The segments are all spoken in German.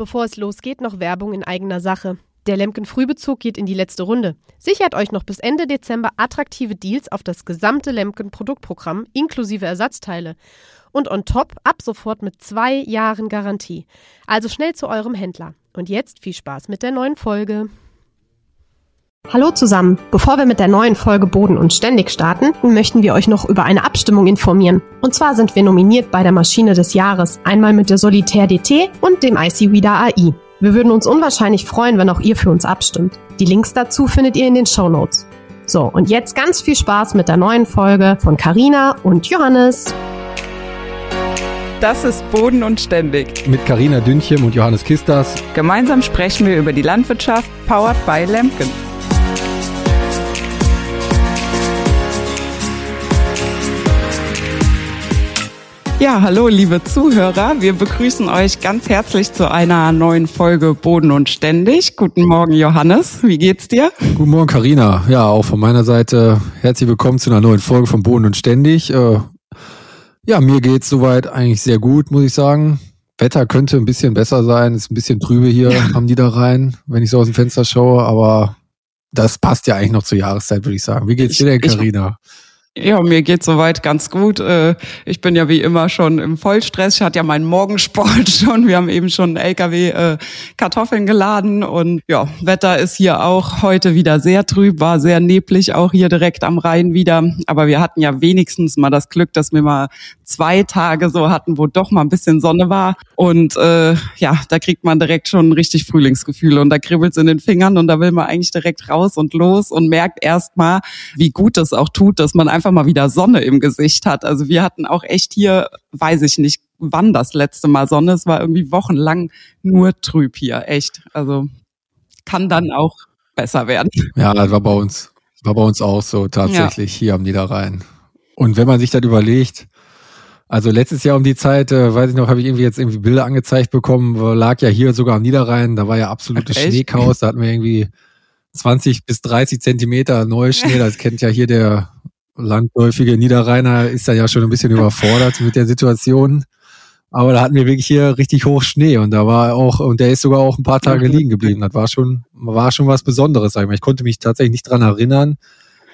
Bevor es losgeht, noch Werbung in eigener Sache. Der Lemken Frühbezug geht in die letzte Runde. Sichert euch noch bis Ende Dezember attraktive Deals auf das gesamte Lemken Produktprogramm inklusive Ersatzteile. Und on top ab sofort mit zwei Jahren Garantie. Also schnell zu eurem Händler. Und jetzt viel Spaß mit der neuen Folge. Hallo zusammen. Bevor wir mit der neuen Folge Boden und Ständig starten, möchten wir euch noch über eine Abstimmung informieren. Und zwar sind wir nominiert bei der Maschine des Jahres. Einmal mit der Solitaire DT und dem IC Reader AI. Wir würden uns unwahrscheinlich freuen, wenn auch ihr für uns abstimmt. Die Links dazu findet ihr in den Show Notes. So, und jetzt ganz viel Spaß mit der neuen Folge von Carina und Johannes. Das ist Boden und Ständig. Mit Carina Dünchem und Johannes Kistas. Gemeinsam sprechen wir über die Landwirtschaft, powered by Lemken. Ja, hallo liebe Zuhörer. Wir begrüßen euch ganz herzlich zu einer neuen Folge Boden und Ständig. Guten Morgen Johannes, wie geht's dir? Guten Morgen Karina. Ja, auch von meiner Seite herzlich willkommen zu einer neuen Folge von Boden und Ständig. Äh, ja, mir geht's soweit eigentlich sehr gut, muss ich sagen. Wetter könnte ein bisschen besser sein, ist ein bisschen trübe hier ja. am Niederrhein, wenn ich so aus dem Fenster schaue, aber das passt ja eigentlich noch zur Jahreszeit, würde ich sagen. Wie geht's dir denn, Karina? Ja, mir geht soweit ganz gut. Äh, ich bin ja wie immer schon im Vollstress. Ich hatte ja meinen Morgensport schon. Wir haben eben schon LKW äh, Kartoffeln geladen und ja, Wetter ist hier auch heute wieder sehr trüb, war sehr neblig auch hier direkt am Rhein wieder. Aber wir hatten ja wenigstens mal das Glück, dass wir mal zwei Tage so hatten, wo doch mal ein bisschen Sonne war. Und äh, ja, da kriegt man direkt schon richtig Frühlingsgefühl und da kribbelt's in den Fingern und da will man eigentlich direkt raus und los und merkt erst mal, wie gut es auch tut, dass man einfach einfach mal wieder Sonne im Gesicht hat. Also wir hatten auch echt hier, weiß ich nicht, wann das letzte Mal Sonne. Es war irgendwie wochenlang nur trüb hier, echt. Also kann dann auch besser werden. Ja, das war bei uns, war bei uns auch so tatsächlich ja. hier am Niederrhein. Und wenn man sich das überlegt, also letztes Jahr um die Zeit, äh, weiß ich noch, habe ich irgendwie jetzt irgendwie Bilder angezeigt bekommen, lag ja hier sogar am Niederrhein, da war ja absolutes Schneechaos, da hatten wir irgendwie 20 bis 30 Zentimeter Neuschnee, das kennt ja hier der landläufige Niederrheiner ist da ja schon ein bisschen überfordert mit der Situation. Aber da hatten wir wirklich hier richtig hoch Schnee und da war auch, und der ist sogar auch ein paar Tage liegen geblieben. Das war schon, war schon was Besonderes, sag ich mal. Ich konnte mich tatsächlich nicht dran erinnern,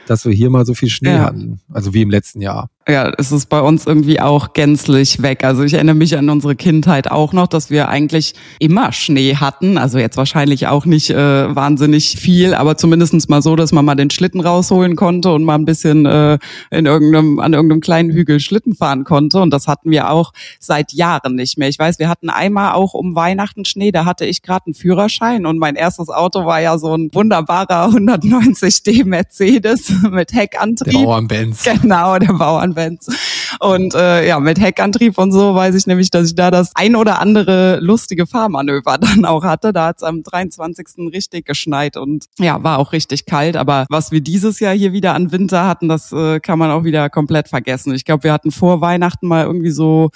dass wir hier mal so viel Schnee ja. hatten. Also wie im letzten Jahr. Ja, es ist bei uns irgendwie auch gänzlich weg. Also ich erinnere mich an unsere Kindheit auch noch, dass wir eigentlich immer Schnee hatten. Also jetzt wahrscheinlich auch nicht äh, wahnsinnig viel, aber zumindestens mal so, dass man mal den Schlitten rausholen konnte und mal ein bisschen äh, in irgendeinem, an irgendeinem kleinen Hügel Schlitten fahren konnte. Und das hatten wir auch seit Jahren nicht mehr. Ich weiß, wir hatten einmal auch um Weihnachten Schnee, da hatte ich gerade einen Führerschein und mein erstes Auto war ja so ein wunderbarer 190D Mercedes mit Heckantrieb. Der Bauernbenz. Genau, der Bauernbenz. Events. Und äh, ja, mit Heckantrieb und so weiß ich nämlich, dass ich da das ein oder andere lustige Fahrmanöver dann auch hatte. Da hat es am 23. richtig geschneit und ja, war auch richtig kalt. Aber was wir dieses Jahr hier wieder an Winter hatten, das äh, kann man auch wieder komplett vergessen. Ich glaube, wir hatten vor Weihnachten mal irgendwie so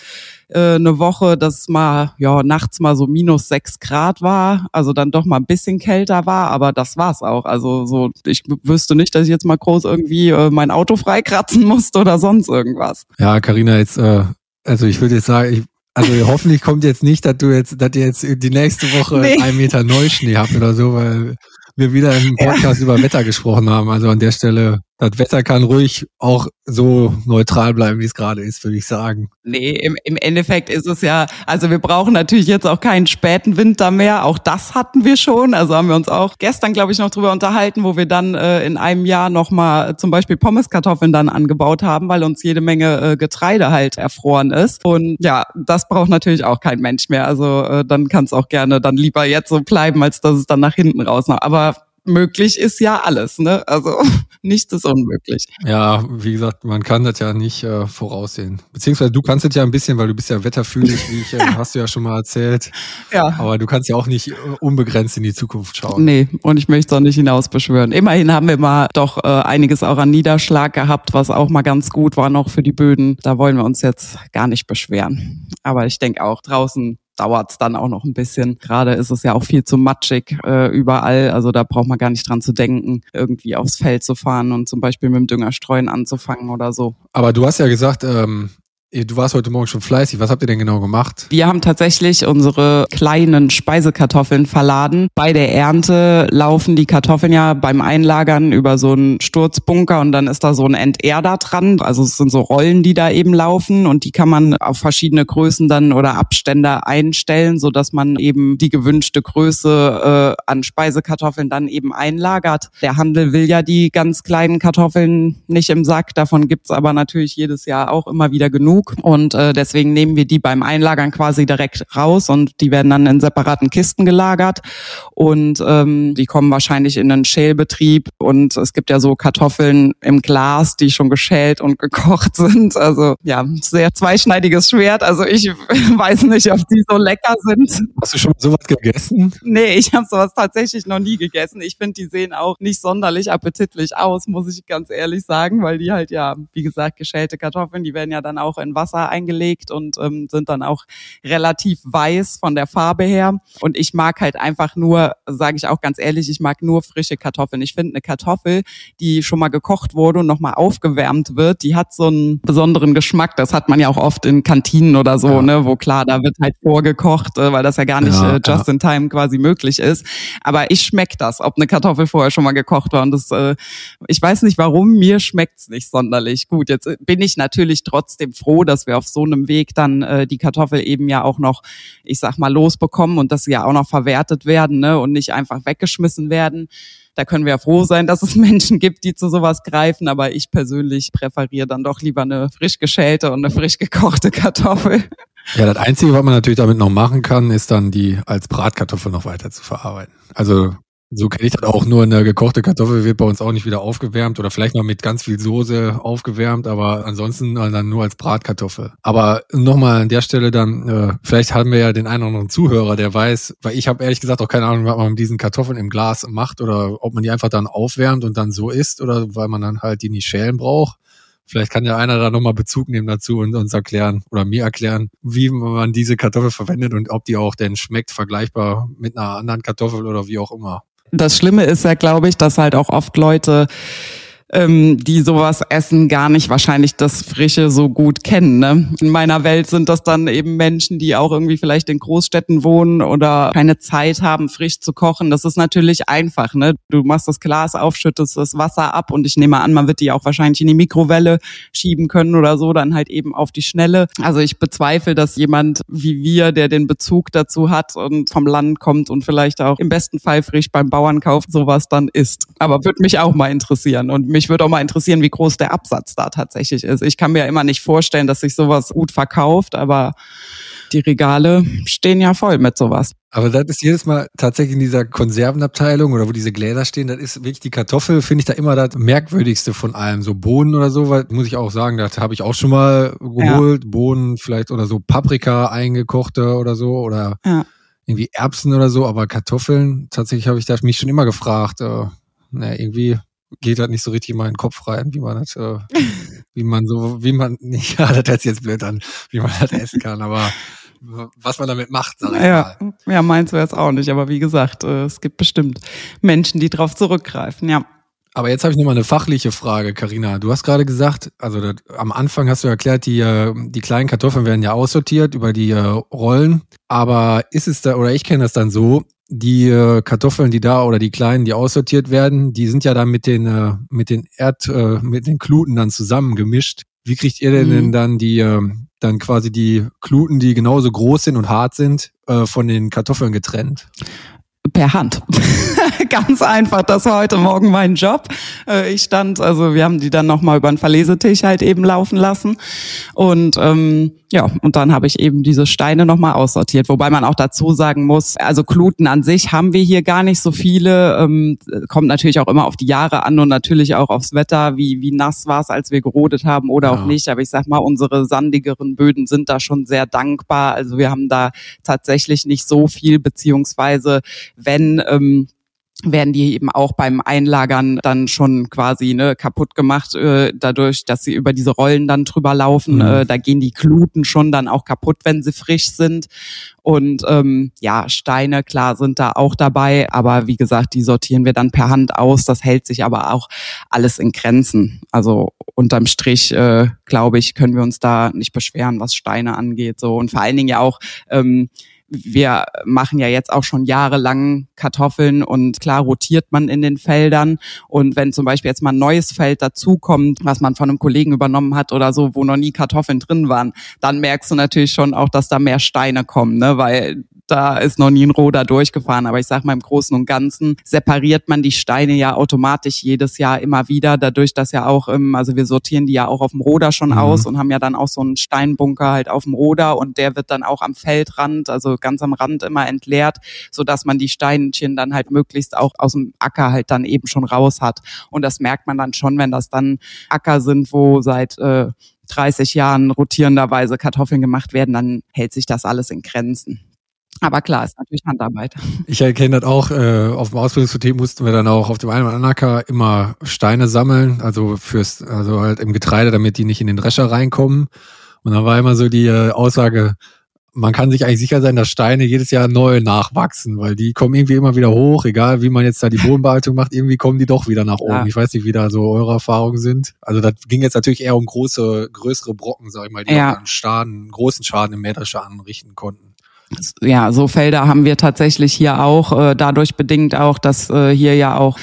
äh, eine Woche, dass mal ja nachts mal so minus sechs Grad war, also dann doch mal ein bisschen kälter war, aber das war's auch. Also so, ich wüsste nicht, dass ich jetzt mal groß irgendwie äh, mein Auto freikratzen musste oder sonst irgendwas. Ja, Karina, jetzt, äh, also ich würde jetzt sagen, ich, also hoffentlich kommt jetzt nicht, dass du jetzt, dass ihr jetzt die nächste Woche nee. einen Meter Neuschnee habt oder so, weil wir wieder im Podcast ja. über Wetter gesprochen haben. Also an der Stelle das Wetter kann ruhig auch so neutral bleiben, wie es gerade ist, würde ich sagen. Nee, im, im Endeffekt ist es ja, also wir brauchen natürlich jetzt auch keinen späten Winter mehr. Auch das hatten wir schon. Also haben wir uns auch gestern, glaube ich, noch drüber unterhalten, wo wir dann äh, in einem Jahr nochmal zum Beispiel Pommeskartoffeln dann angebaut haben, weil uns jede Menge äh, Getreide halt erfroren ist. Und ja, das braucht natürlich auch kein Mensch mehr. Also äh, dann kann es auch gerne dann lieber jetzt so bleiben, als dass es dann nach hinten raus. Aber möglich ist ja alles, ne? Also nichts ist unmöglich. Ja, wie gesagt, man kann das ja nicht äh, voraussehen. Beziehungsweise du kannst es ja ein bisschen, weil du bist ja wetterfühlig, wie ich, äh, hast du ja schon mal erzählt. Ja. Aber du kannst ja auch nicht äh, unbegrenzt in die Zukunft schauen. Nee, und ich möchte auch nicht hinausbeschwören. Immerhin haben wir mal doch äh, einiges auch an Niederschlag gehabt, was auch mal ganz gut war noch für die Böden. Da wollen wir uns jetzt gar nicht beschweren. Aber ich denke auch draußen dauert es dann auch noch ein bisschen. Gerade ist es ja auch viel zu matschig äh, überall. Also da braucht man gar nicht dran zu denken, irgendwie aufs Feld zu fahren und zum Beispiel mit dem Düngerstreuen anzufangen oder so. Aber du hast ja gesagt, ähm, Du warst heute Morgen schon fleißig. Was habt ihr denn genau gemacht? Wir haben tatsächlich unsere kleinen Speisekartoffeln verladen. Bei der Ernte laufen die Kartoffeln ja beim Einlagern über so einen Sturzbunker und dann ist da so ein Enterder dran. Also es sind so Rollen, die da eben laufen und die kann man auf verschiedene Größen dann oder Abstände einstellen, so dass man eben die gewünschte Größe äh, an Speisekartoffeln dann eben einlagert. Der Handel will ja die ganz kleinen Kartoffeln nicht im Sack. Davon gibt's aber natürlich jedes Jahr auch immer wieder genug genug und äh, deswegen nehmen wir die beim Einlagern quasi direkt raus und die werden dann in separaten Kisten gelagert und ähm, die kommen wahrscheinlich in einen Schälbetrieb und es gibt ja so Kartoffeln im Glas, die schon geschält und gekocht sind. Also ja, sehr zweischneidiges Schwert. Also ich weiß nicht, ob die so lecker sind. Hast du schon sowas gegessen? Nee, ich habe sowas tatsächlich noch nie gegessen. Ich finde, die sehen auch nicht sonderlich appetitlich aus, muss ich ganz ehrlich sagen, weil die halt ja, wie gesagt, geschälte Kartoffeln, die werden ja dann auch in in Wasser eingelegt und ähm, sind dann auch relativ weiß von der Farbe her. Und ich mag halt einfach nur, sage ich auch ganz ehrlich, ich mag nur frische Kartoffeln. Ich finde eine Kartoffel, die schon mal gekocht wurde und nochmal aufgewärmt wird, die hat so einen besonderen Geschmack. Das hat man ja auch oft in Kantinen oder so, ja. ne, wo klar, da wird halt vorgekocht, äh, weil das ja gar nicht ja, äh, just ja. in time quasi möglich ist. Aber ich schmeck das, ob eine Kartoffel vorher schon mal gekocht war. Und das, äh, ich weiß nicht warum, mir schmeckt's nicht sonderlich gut. Jetzt bin ich natürlich trotzdem froh, froh, dass wir auf so einem Weg dann äh, die Kartoffel eben ja auch noch, ich sag mal, losbekommen und dass sie ja auch noch verwertet werden ne, und nicht einfach weggeschmissen werden. Da können wir ja froh sein, dass es Menschen gibt, die zu sowas greifen. Aber ich persönlich präferiere dann doch lieber eine frisch geschälte und eine frisch gekochte Kartoffel. Ja, das Einzige, was man natürlich damit noch machen kann, ist dann die als Bratkartoffel noch weiter zu verarbeiten. Also so kenne ich das auch. Nur eine gekochte Kartoffel wird bei uns auch nicht wieder aufgewärmt oder vielleicht mal mit ganz viel Soße aufgewärmt, aber ansonsten dann nur als Bratkartoffel. Aber nochmal an der Stelle dann, äh, vielleicht haben wir ja den einen oder anderen Zuhörer, der weiß, weil ich habe ehrlich gesagt auch keine Ahnung, was man mit diesen Kartoffeln im Glas macht oder ob man die einfach dann aufwärmt und dann so isst oder weil man dann halt die nicht schälen braucht. Vielleicht kann ja einer da nochmal Bezug nehmen dazu und uns erklären oder mir erklären, wie man diese Kartoffel verwendet und ob die auch denn schmeckt, vergleichbar mit einer anderen Kartoffel oder wie auch immer. Das Schlimme ist ja, glaube ich, dass halt auch oft Leute ähm, die sowas essen, gar nicht wahrscheinlich das Frische so gut kennen. Ne? In meiner Welt sind das dann eben Menschen, die auch irgendwie vielleicht in Großstädten wohnen oder keine Zeit haben, frisch zu kochen. Das ist natürlich einfach. Ne? Du machst das Glas auf, schüttest das Wasser ab und ich nehme an, man wird die auch wahrscheinlich in die Mikrowelle schieben können oder so, dann halt eben auf die Schnelle. Also ich bezweifle, dass jemand wie wir, der den Bezug dazu hat und vom Land kommt und vielleicht auch im besten Fall frisch beim Bauern kauft, sowas dann isst. Aber würde mich auch mal interessieren und mich mich würde auch mal interessieren, wie groß der Absatz da tatsächlich ist. Ich kann mir ja immer nicht vorstellen, dass sich sowas gut verkauft, aber die Regale stehen ja voll mit sowas. Aber das ist jedes Mal tatsächlich in dieser Konservenabteilung oder wo diese Gläser stehen, das ist wirklich die Kartoffel, finde ich da immer das merkwürdigste von allem. So Bohnen oder so, weil, muss ich auch sagen, das habe ich auch schon mal geholt. Ja. Bohnen vielleicht oder so Paprika eingekochte oder so oder ja. irgendwie Erbsen oder so, aber Kartoffeln, tatsächlich habe ich das mich schon immer gefragt. Äh, na, irgendwie geht halt nicht so richtig in meinen Kopf rein, wie man das, äh, wie man so, wie man, ja, das hört sich jetzt blöd an, wie man das essen kann, aber was man damit macht, sag ich ja, mal. Ja, meins wäre es auch nicht, aber wie gesagt, äh, es gibt bestimmt Menschen, die drauf zurückgreifen, ja. Aber jetzt habe ich nochmal eine fachliche Frage, Karina. Du hast gerade gesagt, also das, am Anfang hast du erklärt, die, äh, die kleinen Kartoffeln werden ja aussortiert über die äh, Rollen. Aber ist es da, oder ich kenne das dann so, die äh, Kartoffeln, die da oder die kleinen, die aussortiert werden, die sind ja dann mit den äh, mit den Erd äh, mit den Kluten dann zusammengemischt. Wie kriegt ihr denn, mhm. denn dann die äh, dann quasi die Kluten, die genauso groß sind und hart sind, äh, von den Kartoffeln getrennt? Per Hand. Ganz einfach. Das war heute Morgen mein Job. Äh, ich stand, also wir haben die dann nochmal über einen Verlesetisch halt eben laufen lassen. Und ähm, ja, und dann habe ich eben diese Steine nochmal aussortiert. Wobei man auch dazu sagen muss, also Kluten an sich haben wir hier gar nicht so viele. Ähm, kommt natürlich auch immer auf die Jahre an und natürlich auch aufs Wetter, wie, wie nass war es, als wir gerodet haben oder ja. auch nicht. Aber ich sag mal, unsere sandigeren Böden sind da schon sehr dankbar. Also wir haben da tatsächlich nicht so viel, beziehungsweise wenn ähm, werden die eben auch beim Einlagern dann schon quasi ne, kaputt gemacht, äh, dadurch, dass sie über diese Rollen dann drüber laufen. Mhm. Äh, da gehen die Kluten schon dann auch kaputt, wenn sie frisch sind. Und ähm, ja, Steine, klar, sind da auch dabei, aber wie gesagt, die sortieren wir dann per Hand aus. Das hält sich aber auch alles in Grenzen. Also unterm Strich, äh, glaube ich, können wir uns da nicht beschweren, was Steine angeht. So und vor allen Dingen ja auch ähm, wir machen ja jetzt auch schon jahrelang Kartoffeln und klar rotiert man in den Feldern. Und wenn zum Beispiel jetzt mal ein neues Feld dazukommt, was man von einem Kollegen übernommen hat oder so, wo noch nie Kartoffeln drin waren, dann merkst du natürlich schon auch, dass da mehr Steine kommen, ne? weil da ist noch nie ein Roder durchgefahren. Aber ich sage mal, im Großen und Ganzen separiert man die Steine ja automatisch jedes Jahr immer wieder, dadurch, dass ja auch, im, also wir sortieren die ja auch auf dem Roder schon mhm. aus und haben ja dann auch so einen Steinbunker halt auf dem Roder und der wird dann auch am Feldrand, also ganz am Rand immer entleert, so dass man die Steinchen dann halt möglichst auch aus dem Acker halt dann eben schon raus hat. Und das merkt man dann schon, wenn das dann Acker sind, wo seit äh, 30 Jahren rotierenderweise Kartoffeln gemacht werden, dann hält sich das alles in Grenzen. Aber klar, ist natürlich Handarbeit. Ich erkenne das auch, äh, auf dem Ausbildungsbetrieb mussten wir dann auch auf dem einen oder anderen Acker immer Steine sammeln, also fürs, also halt im Getreide, damit die nicht in den Drescher reinkommen. Und dann war immer so die äh, Aussage, man kann sich eigentlich sicher sein, dass Steine jedes Jahr neu nachwachsen, weil die kommen irgendwie immer wieder hoch, egal wie man jetzt da die Bodenbehaltung macht, irgendwie kommen die doch wieder nach oben. Ja. Ich weiß nicht, wie da so eure Erfahrungen sind. Also das ging jetzt natürlich eher um große, größere Brocken, sag ich mal, die ja. einen Schaden, großen Schaden im Mähdrescher anrichten konnten ja, so Felder haben wir tatsächlich hier auch, äh, dadurch bedingt auch, dass äh, hier ja auch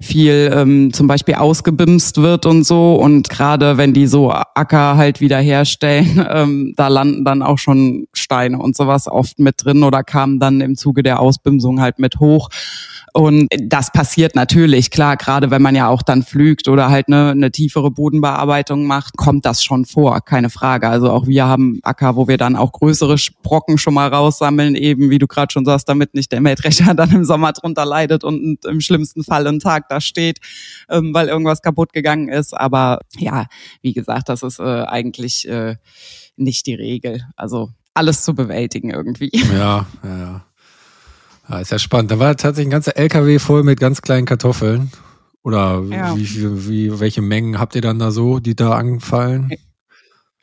viel ähm, zum Beispiel ausgebimst wird und so. Und gerade wenn die so Acker halt wieder herstellen, ähm, da landen dann auch schon Steine und sowas oft mit drin oder kamen dann im Zuge der Ausbimsung halt mit hoch. Und das passiert natürlich, klar, gerade wenn man ja auch dann pflügt oder halt eine, eine tiefere Bodenbearbeitung macht, kommt das schon vor, keine Frage. Also auch wir haben Acker, wo wir dann auch größere Brocken schon mal raussammeln, eben wie du gerade schon sagst, damit nicht der Mähdrescher dann im Sommer drunter leidet und im schlimmsten Fall einen Tag da steht, ähm, weil irgendwas kaputt gegangen ist. Aber ja, wie gesagt, das ist äh, eigentlich äh, nicht die Regel. Also alles zu bewältigen irgendwie. Ja, ja, ja. Ja, ist ja spannend. Da war tatsächlich ein ganzer LKW voll mit ganz kleinen Kartoffeln. Oder ja. wie, wie, welche Mengen habt ihr dann da so, die da angefallen?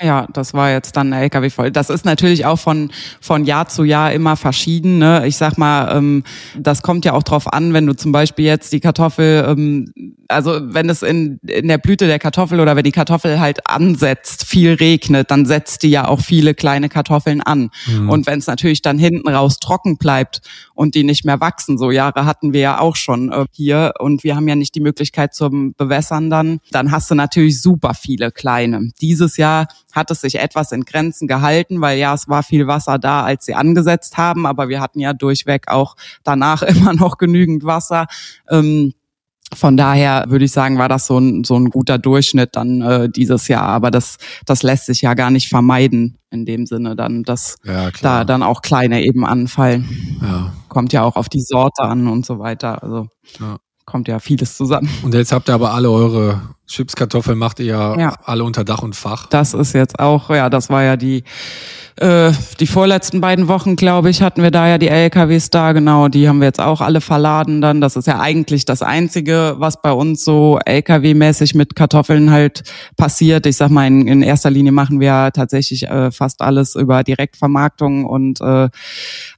Ja, das war jetzt dann ein LKW voll. Das ist natürlich auch von, von Jahr zu Jahr immer verschieden. Ne? Ich sag mal, ähm, das kommt ja auch drauf an, wenn du zum Beispiel jetzt die Kartoffel, ähm, also wenn es in, in der Blüte der Kartoffel oder wenn die Kartoffel halt ansetzt, viel regnet, dann setzt die ja auch viele kleine Kartoffeln an. Mhm. Und wenn es natürlich dann hinten raus trocken bleibt und die nicht mehr wachsen, so Jahre hatten wir ja auch schon äh, hier und wir haben ja nicht die Möglichkeit zum Bewässern dann, dann hast du natürlich super viele kleine. Dieses Jahr hat es sich etwas in Grenzen gehalten, weil ja, es war viel Wasser da, als sie angesetzt haben, aber wir hatten ja durchweg auch danach immer noch genügend Wasser. Ähm, von daher würde ich sagen, war das so ein, so ein guter Durchschnitt dann äh, dieses Jahr. Aber das, das lässt sich ja gar nicht vermeiden in dem Sinne dann, dass ja, da dann auch kleine eben anfallen. Ja. Kommt ja auch auf die Sorte an und so weiter. Also ja. kommt ja vieles zusammen. Und jetzt habt ihr aber alle eure Chipskartoffeln macht ihr ja, ja, alle unter Dach und Fach. Das ist jetzt auch, ja, das war ja die, äh, die vorletzten beiden Wochen, glaube ich, hatten wir da ja die LKWs da, genau, die haben wir jetzt auch alle verladen dann. Das ist ja eigentlich das Einzige, was bei uns so LKW-mäßig mit Kartoffeln halt passiert. Ich sag mal, in, in erster Linie machen wir tatsächlich äh, fast alles über Direktvermarktung und äh,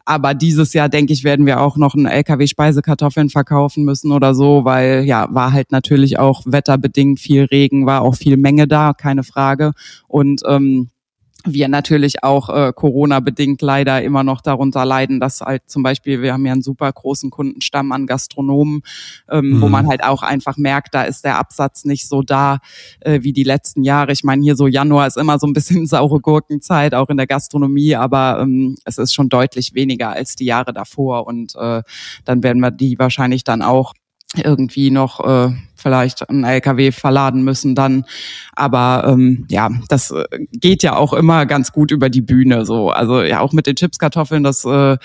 aber dieses Jahr, denke ich, werden wir auch noch einen LKW Speisekartoffeln verkaufen müssen oder so, weil ja, war halt natürlich auch wetterbedingt viel Regen, war auch viel Menge da, keine Frage. Und ähm, wir natürlich auch äh, Corona-bedingt leider immer noch darunter leiden, dass halt zum Beispiel, wir haben ja einen super großen Kundenstamm an Gastronomen, ähm, mhm. wo man halt auch einfach merkt, da ist der Absatz nicht so da äh, wie die letzten Jahre. Ich meine, hier so Januar ist immer so ein bisschen saure Gurkenzeit, auch in der Gastronomie, aber ähm, es ist schon deutlich weniger als die Jahre davor und äh, dann werden wir die wahrscheinlich dann auch irgendwie noch äh, vielleicht ein LKW verladen müssen dann. Aber ähm, ja, das äh, geht ja auch immer ganz gut über die Bühne. So, also ja auch mit den Chipskartoffeln. Das, äh,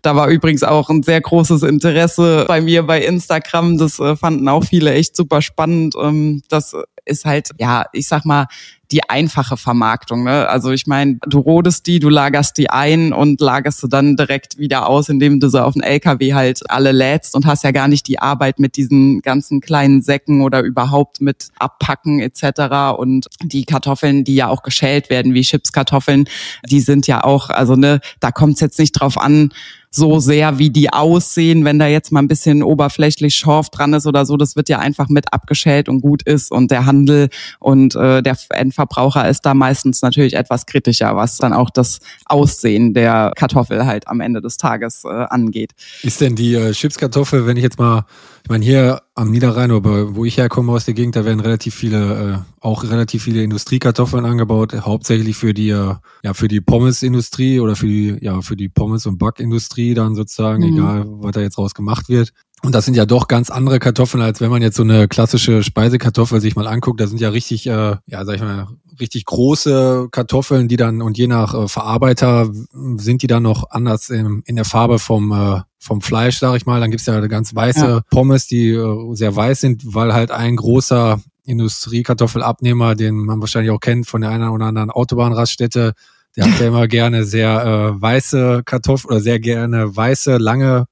da war übrigens auch ein sehr großes Interesse bei mir bei Instagram. Das äh, fanden auch viele echt super spannend. Ähm, das ist halt, ja, ich sag mal, die einfache Vermarktung. Ne? Also ich meine, du rodest die, du lagerst die ein und lagerst sie dann direkt wieder aus, indem du sie auf den LKW halt alle lädst und hast ja gar nicht die Arbeit mit diesen ganzen kleinen Säcken oder überhaupt mit Abpacken etc. Und die Kartoffeln, die ja auch geschält werden, wie Chipskartoffeln, die sind ja auch, also ne, da kommt es jetzt nicht drauf an, so sehr, wie die aussehen, wenn da jetzt mal ein bisschen oberflächlich Schorf dran ist oder so. Das wird ja einfach mit abgeschält und gut ist. Und der Handel und äh, der Endverbraucher ist da meistens natürlich etwas kritischer, was dann auch das Aussehen der Kartoffel halt am Ende des Tages äh, angeht. Ist denn die äh, Chipskartoffel, wenn ich jetzt mal, meine hier am Niederrhein, oder wo ich herkomme aus der Gegend, da werden relativ viele, äh, auch relativ viele Industriekartoffeln angebaut, hauptsächlich für die, äh, ja, für die Pommesindustrie oder für die, ja, für die Pommes- und Backindustrie dann sozusagen, mhm. egal, was da jetzt raus gemacht wird. Und das sind ja doch ganz andere Kartoffeln, als wenn man jetzt so eine klassische Speisekartoffel sich mal anguckt. Da sind ja richtig, äh, ja, sag ich mal, richtig große Kartoffeln, die dann und je nach äh, Verarbeiter sind die dann noch anders in, in der Farbe vom äh, vom Fleisch, sag ich mal. Dann gibt's ja ganz weiße ja. Pommes, die äh, sehr weiß sind, weil halt ein großer Industriekartoffelabnehmer, den man wahrscheinlich auch kennt von der einen oder anderen Autobahnraststätte, der hat ja immer gerne sehr äh, weiße Kartoffeln oder sehr gerne weiße, lange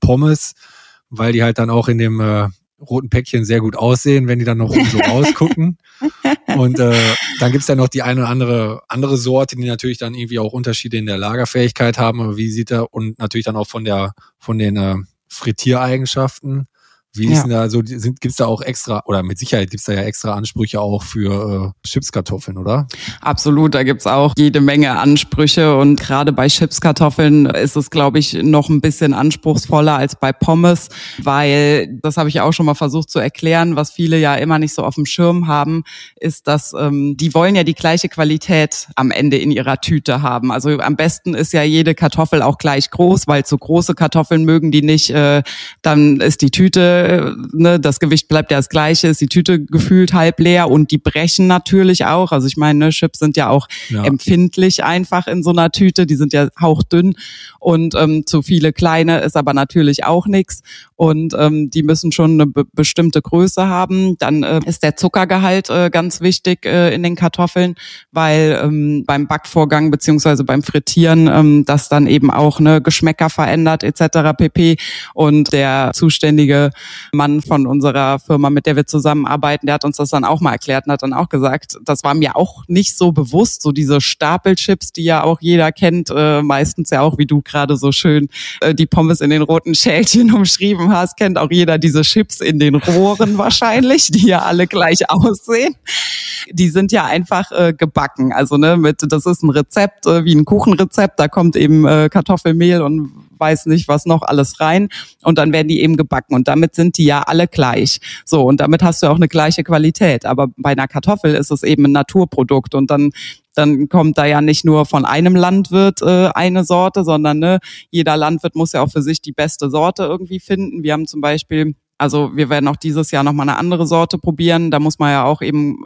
Pommes, weil die halt dann auch in dem äh, roten Päckchen sehr gut aussehen, wenn die dann noch so rausgucken. Und äh, dann gibt's ja noch die eine oder andere andere Sorte, die natürlich dann irgendwie auch Unterschiede in der Lagerfähigkeit haben, aber wie sieht er und natürlich dann auch von der von den äh, Frittiereigenschaften. Wie ist denn da so, sind, gibt's da auch extra, oder mit Sicherheit gibt's da ja extra Ansprüche auch für äh, Chipskartoffeln, oder? Absolut, da gibt's auch jede Menge Ansprüche und gerade bei Chipskartoffeln ist es, glaube ich, noch ein bisschen anspruchsvoller als bei Pommes, weil, das habe ich auch schon mal versucht zu erklären, was viele ja immer nicht so auf dem Schirm haben, ist, dass ähm, die wollen ja die gleiche Qualität am Ende in ihrer Tüte haben. Also am besten ist ja jede Kartoffel auch gleich groß, weil zu große Kartoffeln mögen die nicht, äh, dann ist die Tüte ne, das Gewicht bleibt ja das gleiche, ist die Tüte gefühlt halb leer und die brechen natürlich auch. Also ich meine, ne, Chips sind ja auch ja. empfindlich einfach in so einer Tüte, die sind ja hauchdünn und ähm, zu viele kleine ist aber natürlich auch nichts und ähm, die müssen schon eine be bestimmte Größe haben. Dann äh, ist der Zuckergehalt äh, ganz wichtig äh, in den Kartoffeln, weil ähm, beim Backvorgang beziehungsweise beim Frittieren ähm, das dann eben auch ne Geschmäcker verändert etc. pp. Und der zuständige Mann von unserer Firma, mit der wir zusammenarbeiten, der hat uns das dann auch mal erklärt und hat dann auch gesagt, das war mir auch nicht so bewusst, so diese Stapelchips, die ja auch jeder kennt, äh, meistens ja auch, wie du gerade so schön äh, die Pommes in den roten Schälchen umschrieben hast, kennt auch jeder diese Chips in den Rohren wahrscheinlich, die ja alle gleich aussehen. Die sind ja einfach äh, gebacken. Also ne, mit das ist ein Rezept äh, wie ein Kuchenrezept. Da kommt eben äh, Kartoffelmehl und weiß nicht was noch alles rein und dann werden die eben gebacken und damit sind die ja alle gleich. So und damit hast du auch eine gleiche Qualität. Aber bei einer Kartoffel ist es eben ein Naturprodukt und dann dann kommt da ja nicht nur von einem Landwirt äh, eine Sorte, sondern ne, jeder Landwirt muss ja auch für sich die beste Sorte irgendwie finden. Wir haben zum Beispiel also wir werden auch dieses Jahr nochmal eine andere Sorte probieren. Da muss man ja auch eben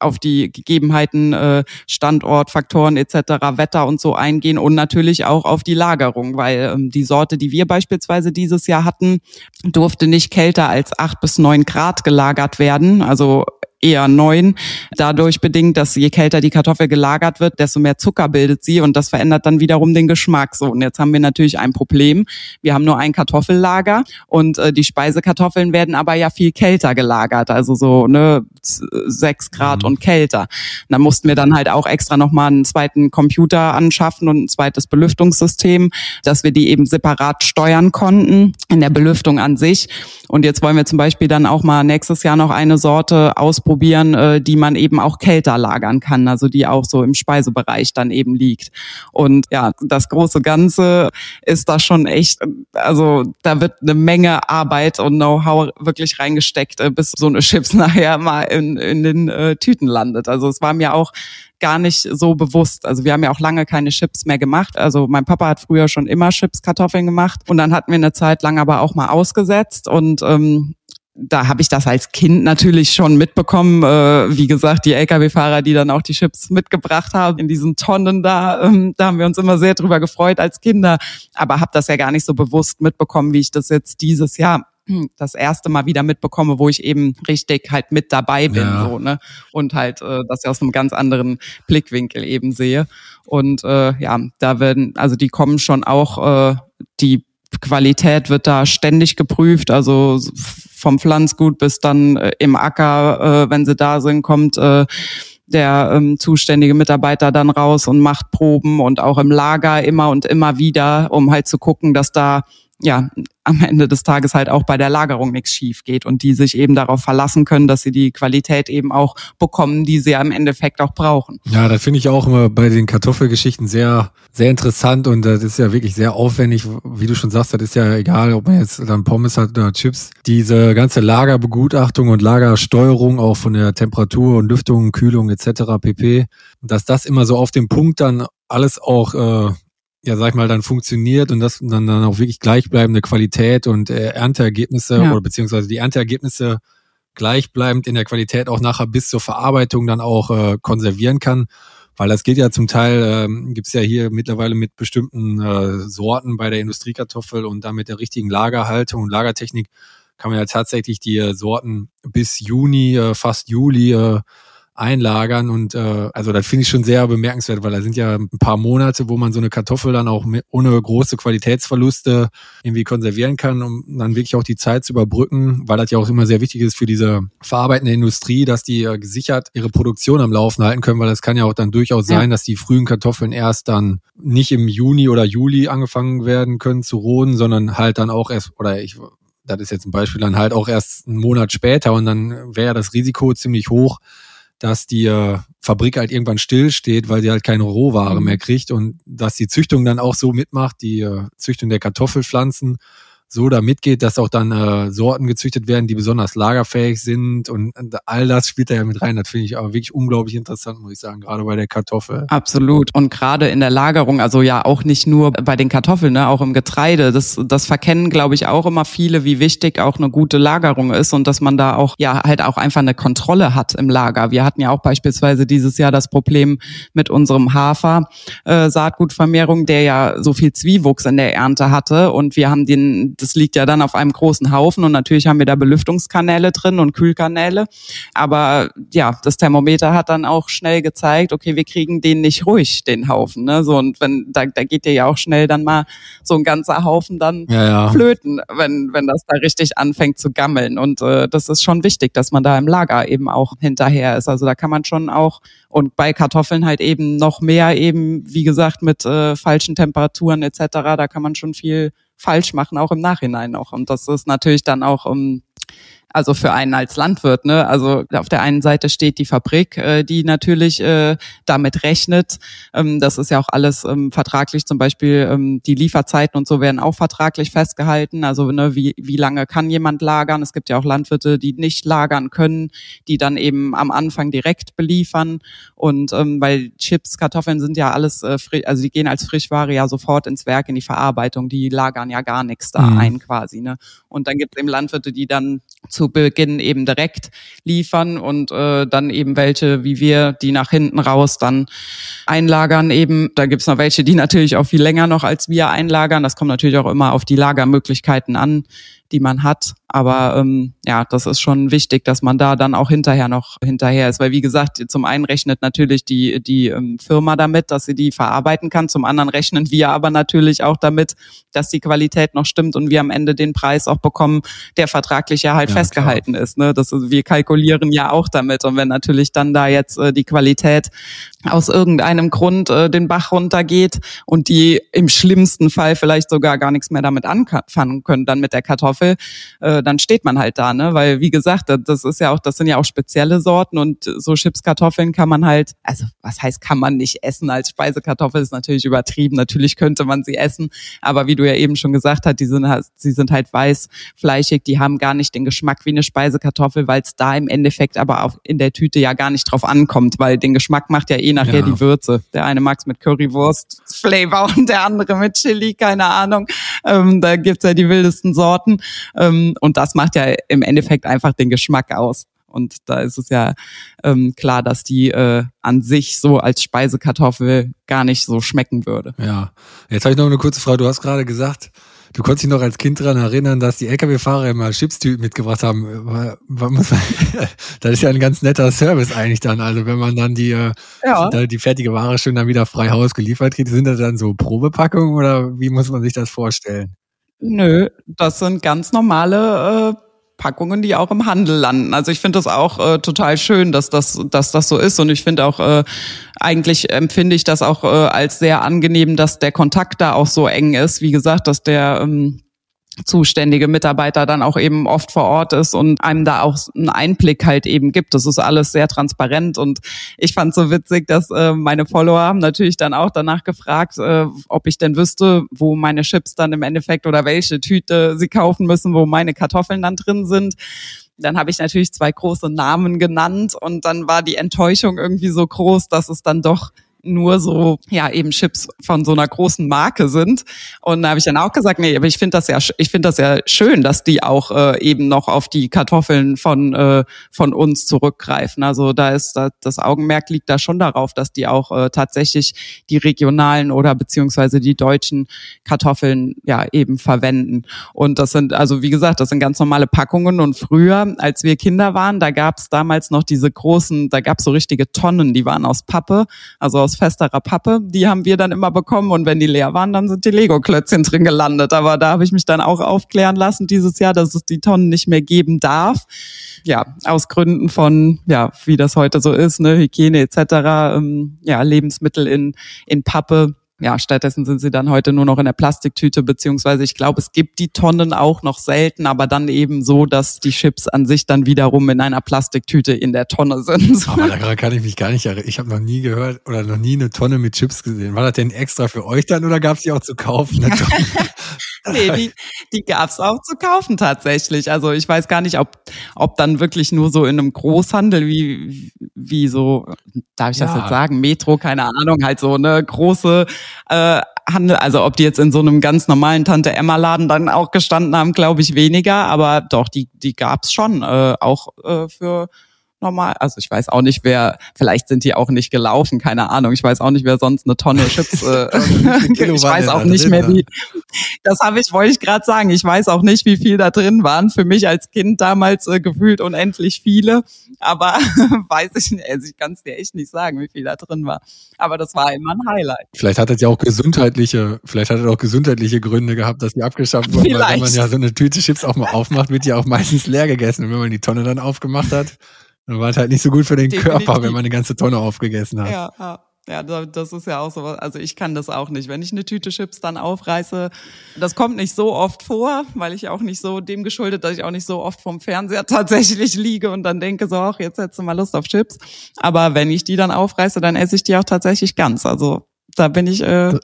auf die Gegebenheiten, äh, Standort, Faktoren etc., Wetter und so eingehen und natürlich auch auf die Lagerung, weil ähm, die Sorte, die wir beispielsweise dieses Jahr hatten, durfte nicht kälter als acht bis neun Grad gelagert werden. Also eher neun. Dadurch bedingt, dass je kälter die Kartoffel gelagert wird, desto mehr Zucker bildet sie und das verändert dann wiederum den Geschmack. So, und jetzt haben wir natürlich ein Problem. Wir haben nur ein Kartoffellager und äh, die Speisekartoffeln werden aber ja viel kälter gelagert, also so ne sechs Grad mhm. und kälter. da mussten wir dann halt auch extra nochmal einen zweiten Computer anschaffen und ein zweites Belüftungssystem, dass wir die eben separat steuern konnten in der Belüftung an sich. Und jetzt wollen wir zum Beispiel dann auch mal nächstes Jahr noch eine Sorte ausprobieren, äh, die man eben auch kälter lagern kann, also die auch so im Speisebereich dann eben liegt. Und ja, das große Ganze ist da schon echt, also da wird eine Menge Arbeit und Know-how wirklich reingesteckt, äh, bis so eine Chips nachher mal in, in den äh, Tüten landet. Also es war mir auch gar nicht so bewusst. Also wir haben ja auch lange keine Chips mehr gemacht. Also mein Papa hat früher schon immer Chips Kartoffeln gemacht und dann hatten wir eine Zeit lang aber auch mal ausgesetzt und ähm, da habe ich das als Kind natürlich schon mitbekommen. Äh, wie gesagt, die Lkw-Fahrer, die dann auch die Chips mitgebracht haben in diesen Tonnen da, ähm, da haben wir uns immer sehr drüber gefreut als Kinder. Aber habe das ja gar nicht so bewusst mitbekommen, wie ich das jetzt dieses Jahr das erste Mal wieder mitbekomme, wo ich eben richtig halt mit dabei bin, ja. so, ne? Und halt äh, das aus einem ganz anderen Blickwinkel eben sehe. Und äh, ja, da werden, also die kommen schon auch, äh, die Qualität wird da ständig geprüft, also vom Pflanzgut bis dann äh, im Acker, äh, wenn sie da sind, kommt äh, der ähm, zuständige Mitarbeiter dann raus und macht Proben und auch im Lager immer und immer wieder, um halt zu gucken, dass da ja am Ende des Tages halt auch bei der Lagerung nichts schief geht und die sich eben darauf verlassen können, dass sie die Qualität eben auch bekommen, die sie ja im Endeffekt auch brauchen. Ja, das finde ich auch immer bei den Kartoffelgeschichten sehr, sehr interessant und das ist ja wirklich sehr aufwendig. Wie du schon sagst, das ist ja egal, ob man jetzt dann Pommes hat oder Chips. Diese ganze Lagerbegutachtung und Lagersteuerung auch von der Temperatur und Lüftung, Kühlung etc. pp. Dass das immer so auf dem Punkt dann alles auch äh, ja, sag ich mal, dann funktioniert und das dann, dann auch wirklich gleichbleibende Qualität und äh, Ernteergebnisse ja. oder beziehungsweise die Ernteergebnisse gleichbleibend in der Qualität auch nachher bis zur Verarbeitung dann auch äh, konservieren kann. Weil das geht ja zum Teil, ähm, gibt ja hier mittlerweile mit bestimmten äh, Sorten bei der Industriekartoffel und dann mit der richtigen Lagerhaltung und Lagertechnik kann man ja tatsächlich die äh, Sorten bis Juni, äh, fast Juli äh, einlagern und äh, also das finde ich schon sehr bemerkenswert, weil da sind ja ein paar Monate, wo man so eine Kartoffel dann auch mit, ohne große Qualitätsverluste irgendwie konservieren kann, um dann wirklich auch die Zeit zu überbrücken, weil das ja auch immer sehr wichtig ist für diese verarbeitende Industrie, dass die äh, gesichert ihre Produktion am Laufen halten können, weil das kann ja auch dann durchaus ja. sein, dass die frühen Kartoffeln erst dann nicht im Juni oder Juli angefangen werden können zu roden, sondern halt dann auch erst oder ich das ist jetzt ein Beispiel dann halt auch erst einen Monat später und dann wäre ja das Risiko ziemlich hoch, dass die äh, Fabrik halt irgendwann stillsteht, weil sie halt keine Rohware mhm. mehr kriegt und dass die Züchtung dann auch so mitmacht, die äh, Züchtung der Kartoffelpflanzen so da mitgeht, dass auch dann äh, Sorten gezüchtet werden, die besonders lagerfähig sind und all das spielt da ja mit rein. Das finde ich aber wirklich unglaublich interessant, muss ich sagen, gerade bei der Kartoffel. Absolut. Und gerade in der Lagerung, also ja auch nicht nur bei den Kartoffeln, ne, auch im Getreide. Das, das verkennen, glaube ich, auch immer viele, wie wichtig auch eine gute Lagerung ist und dass man da auch ja halt auch einfach eine Kontrolle hat im Lager. Wir hatten ja auch beispielsweise dieses Jahr das Problem mit unserem Hafer äh, Saatgutvermehrung, der ja so viel Zwiewuchs in der Ernte hatte und wir haben den das liegt ja dann auf einem großen Haufen und natürlich haben wir da Belüftungskanäle drin und Kühlkanäle. Aber ja, das Thermometer hat dann auch schnell gezeigt, okay, wir kriegen den nicht ruhig, den Haufen. Ne? So, und wenn, da, da geht dir ja auch schnell dann mal so ein ganzer Haufen dann ja, ja. flöten, wenn, wenn das da richtig anfängt zu gammeln. Und äh, das ist schon wichtig, dass man da im Lager eben auch hinterher ist. Also da kann man schon auch und bei Kartoffeln halt eben noch mehr eben, wie gesagt, mit äh, falschen Temperaturen etc. Da kann man schon viel falsch machen, auch im Nachhinein noch. Und das ist natürlich dann auch um, ähm, also für einen als Landwirt, ne? Also auf der einen Seite steht die Fabrik, äh, die natürlich äh, damit rechnet. Ähm, das ist ja auch alles ähm, vertraglich, zum Beispiel ähm, die Lieferzeiten und so werden auch vertraglich festgehalten. Also ne, wie, wie lange kann jemand lagern? Es gibt ja auch Landwirte, die nicht lagern können, die dann eben am Anfang direkt beliefern. Und ähm, weil Chips, Kartoffeln sind ja alles, äh, also die gehen als Frischware ja sofort ins Werk, in die Verarbeitung. Die lagern ja gar nichts da mhm. ein quasi. Ne? Und dann gibt es eben Landwirte, die dann zu Beginn eben direkt liefern und äh, dann eben welche, wie wir, die nach hinten raus dann einlagern eben. Da gibt's noch welche, die natürlich auch viel länger noch als wir einlagern. Das kommt natürlich auch immer auf die Lagermöglichkeiten an, die man hat. Aber ähm, ja, das ist schon wichtig, dass man da dann auch hinterher noch hinterher ist. Weil wie gesagt, zum einen rechnet natürlich die, die ähm, Firma damit, dass sie die verarbeiten kann. Zum anderen rechnen wir aber natürlich auch damit, dass die Qualität noch stimmt und wir am Ende den Preis auch bekommen, der vertraglich ja halt ja, festgehalten klar. ist. Ne? Das. Wir kalkulieren ja auch damit. Und wenn natürlich dann da jetzt äh, die Qualität aus irgendeinem Grund äh, den Bach runtergeht und die im schlimmsten Fall vielleicht sogar gar nichts mehr damit anfangen können, dann mit der Kartoffel, äh, dann steht man halt da, ne? Weil wie gesagt, das ist ja auch, das sind ja auch spezielle Sorten und so Chipskartoffeln kann man halt, also was heißt, kann man nicht essen als Speisekartoffel, ist natürlich übertrieben. Natürlich könnte man sie essen, aber wie du ja eben schon gesagt hast, die sind halt, sie sind halt weiß, fleischig, die haben gar nicht den Geschmack wie eine Speisekartoffel, weil es da im Endeffekt aber auch in der Tüte ja gar nicht drauf ankommt, weil den Geschmack macht ja eh nachher ja. die Würze. Der eine mag's mit Currywurst Flavor und der andere mit Chili, keine Ahnung. Ähm, da gibt's ja die wildesten Sorten. Ähm, und das macht ja im Endeffekt einfach den Geschmack aus. Und da ist es ja ähm, klar, dass die äh, an sich so als Speisekartoffel gar nicht so schmecken würde. Ja, jetzt habe ich noch eine kurze Frage. Du hast gerade gesagt, du konntest dich noch als Kind daran erinnern, dass die Lkw-Fahrer immer Chipstüten mitgebracht haben. das ist ja ein ganz netter Service eigentlich dann. Also wenn man dann die, äh, ja. die fertige Ware schon dann wieder frei Haus geliefert kriegt, sind das dann so Probepackungen oder wie muss man sich das vorstellen? Nö, das sind ganz normale äh Packungen, die auch im Handel landen. Also ich finde das auch äh, total schön, dass das, dass das so ist. Und ich finde auch, äh, eigentlich empfinde ich das auch äh, als sehr angenehm, dass der Kontakt da auch so eng ist. Wie gesagt, dass der ähm, zuständige Mitarbeiter dann auch eben oft vor Ort ist und einem da auch einen Einblick halt eben gibt. Das ist alles sehr transparent und ich fand so witzig, dass äh, meine Follower haben natürlich dann auch danach gefragt, äh, ob ich denn wüsste, wo meine Chips dann im Endeffekt oder welche Tüte sie kaufen müssen, wo meine Kartoffeln dann drin sind. Dann habe ich natürlich zwei große Namen genannt und dann war die Enttäuschung irgendwie so groß, dass es dann doch nur so, ja, eben Chips von so einer großen Marke sind. Und da habe ich dann auch gesagt, nee, aber ich finde das ja, ich finde das ja schön, dass die auch äh, eben noch auf die Kartoffeln von, äh, von uns zurückgreifen. Also da ist da, das Augenmerk liegt da schon darauf, dass die auch äh, tatsächlich die regionalen oder beziehungsweise die deutschen Kartoffeln ja eben verwenden. Und das sind, also wie gesagt, das sind ganz normale Packungen. Und früher, als wir Kinder waren, da gab es damals noch diese großen, da gab es so richtige Tonnen, die waren aus Pappe, also aus aus festerer Pappe. Die haben wir dann immer bekommen und wenn die leer waren, dann sind die Lego-Klötzchen drin gelandet. Aber da habe ich mich dann auch aufklären lassen dieses Jahr, dass es die Tonnen nicht mehr geben darf. Ja, aus Gründen von, ja, wie das heute so ist, ne, Hygiene etc., ähm, ja, Lebensmittel in, in Pappe ja, stattdessen sind sie dann heute nur noch in der Plastiktüte, beziehungsweise ich glaube, es gibt die Tonnen auch noch selten, aber dann eben so, dass die Chips an sich dann wiederum in einer Plastiktüte in der Tonne sind. Aber daran kann ich mich gar nicht erinnern. Ich habe noch nie gehört oder noch nie eine Tonne mit Chips gesehen. War das denn extra für euch dann oder gab es die auch zu kaufen? nee, die, die gab's auch zu kaufen tatsächlich. Also ich weiß gar nicht, ob, ob dann wirklich nur so in einem Großhandel wie, wie so, darf ich ja. das jetzt sagen, Metro, keine Ahnung, halt so eine große äh, Handel, also ob die jetzt in so einem ganz normalen Tante Emma Laden dann auch gestanden haben, glaube ich weniger, aber doch die die gab's schon äh, auch äh, für normal. Also ich weiß auch nicht, wer, vielleicht sind die auch nicht gelaufen, keine Ahnung. Ich weiß auch nicht, wer sonst eine Tonne Chips. Äh, ich weiß auch nicht mehr, wie. Das habe ich, wollte ich gerade sagen. Ich weiß auch nicht, wie viel da drin waren. Für mich als Kind damals äh, gefühlt unendlich viele. Aber weiß ich nicht, also ich kann es dir echt nicht sagen, wie viel da drin war. Aber das war immer ein Highlight. Vielleicht hat das ja auch gesundheitliche, vielleicht hat es auch gesundheitliche Gründe gehabt, dass die abgeschafft wurden. Weil wenn man ja so eine Tüte Chips auch mal aufmacht, wird die auch meistens leer gegessen. Und wenn man die Tonne dann aufgemacht hat, dann war es halt nicht so gut für den Definitiv. Körper, wenn man eine ganze Tonne aufgegessen hat. Ja, ja. Ja, das ist ja auch so. Also ich kann das auch nicht. Wenn ich eine Tüte Chips dann aufreiße, das kommt nicht so oft vor, weil ich auch nicht so dem geschuldet, dass ich auch nicht so oft vom Fernseher tatsächlich liege und dann denke so, ach, jetzt hättest du mal Lust auf Chips. Aber wenn ich die dann aufreiße, dann esse ich die auch tatsächlich ganz. Also da bin ich äh,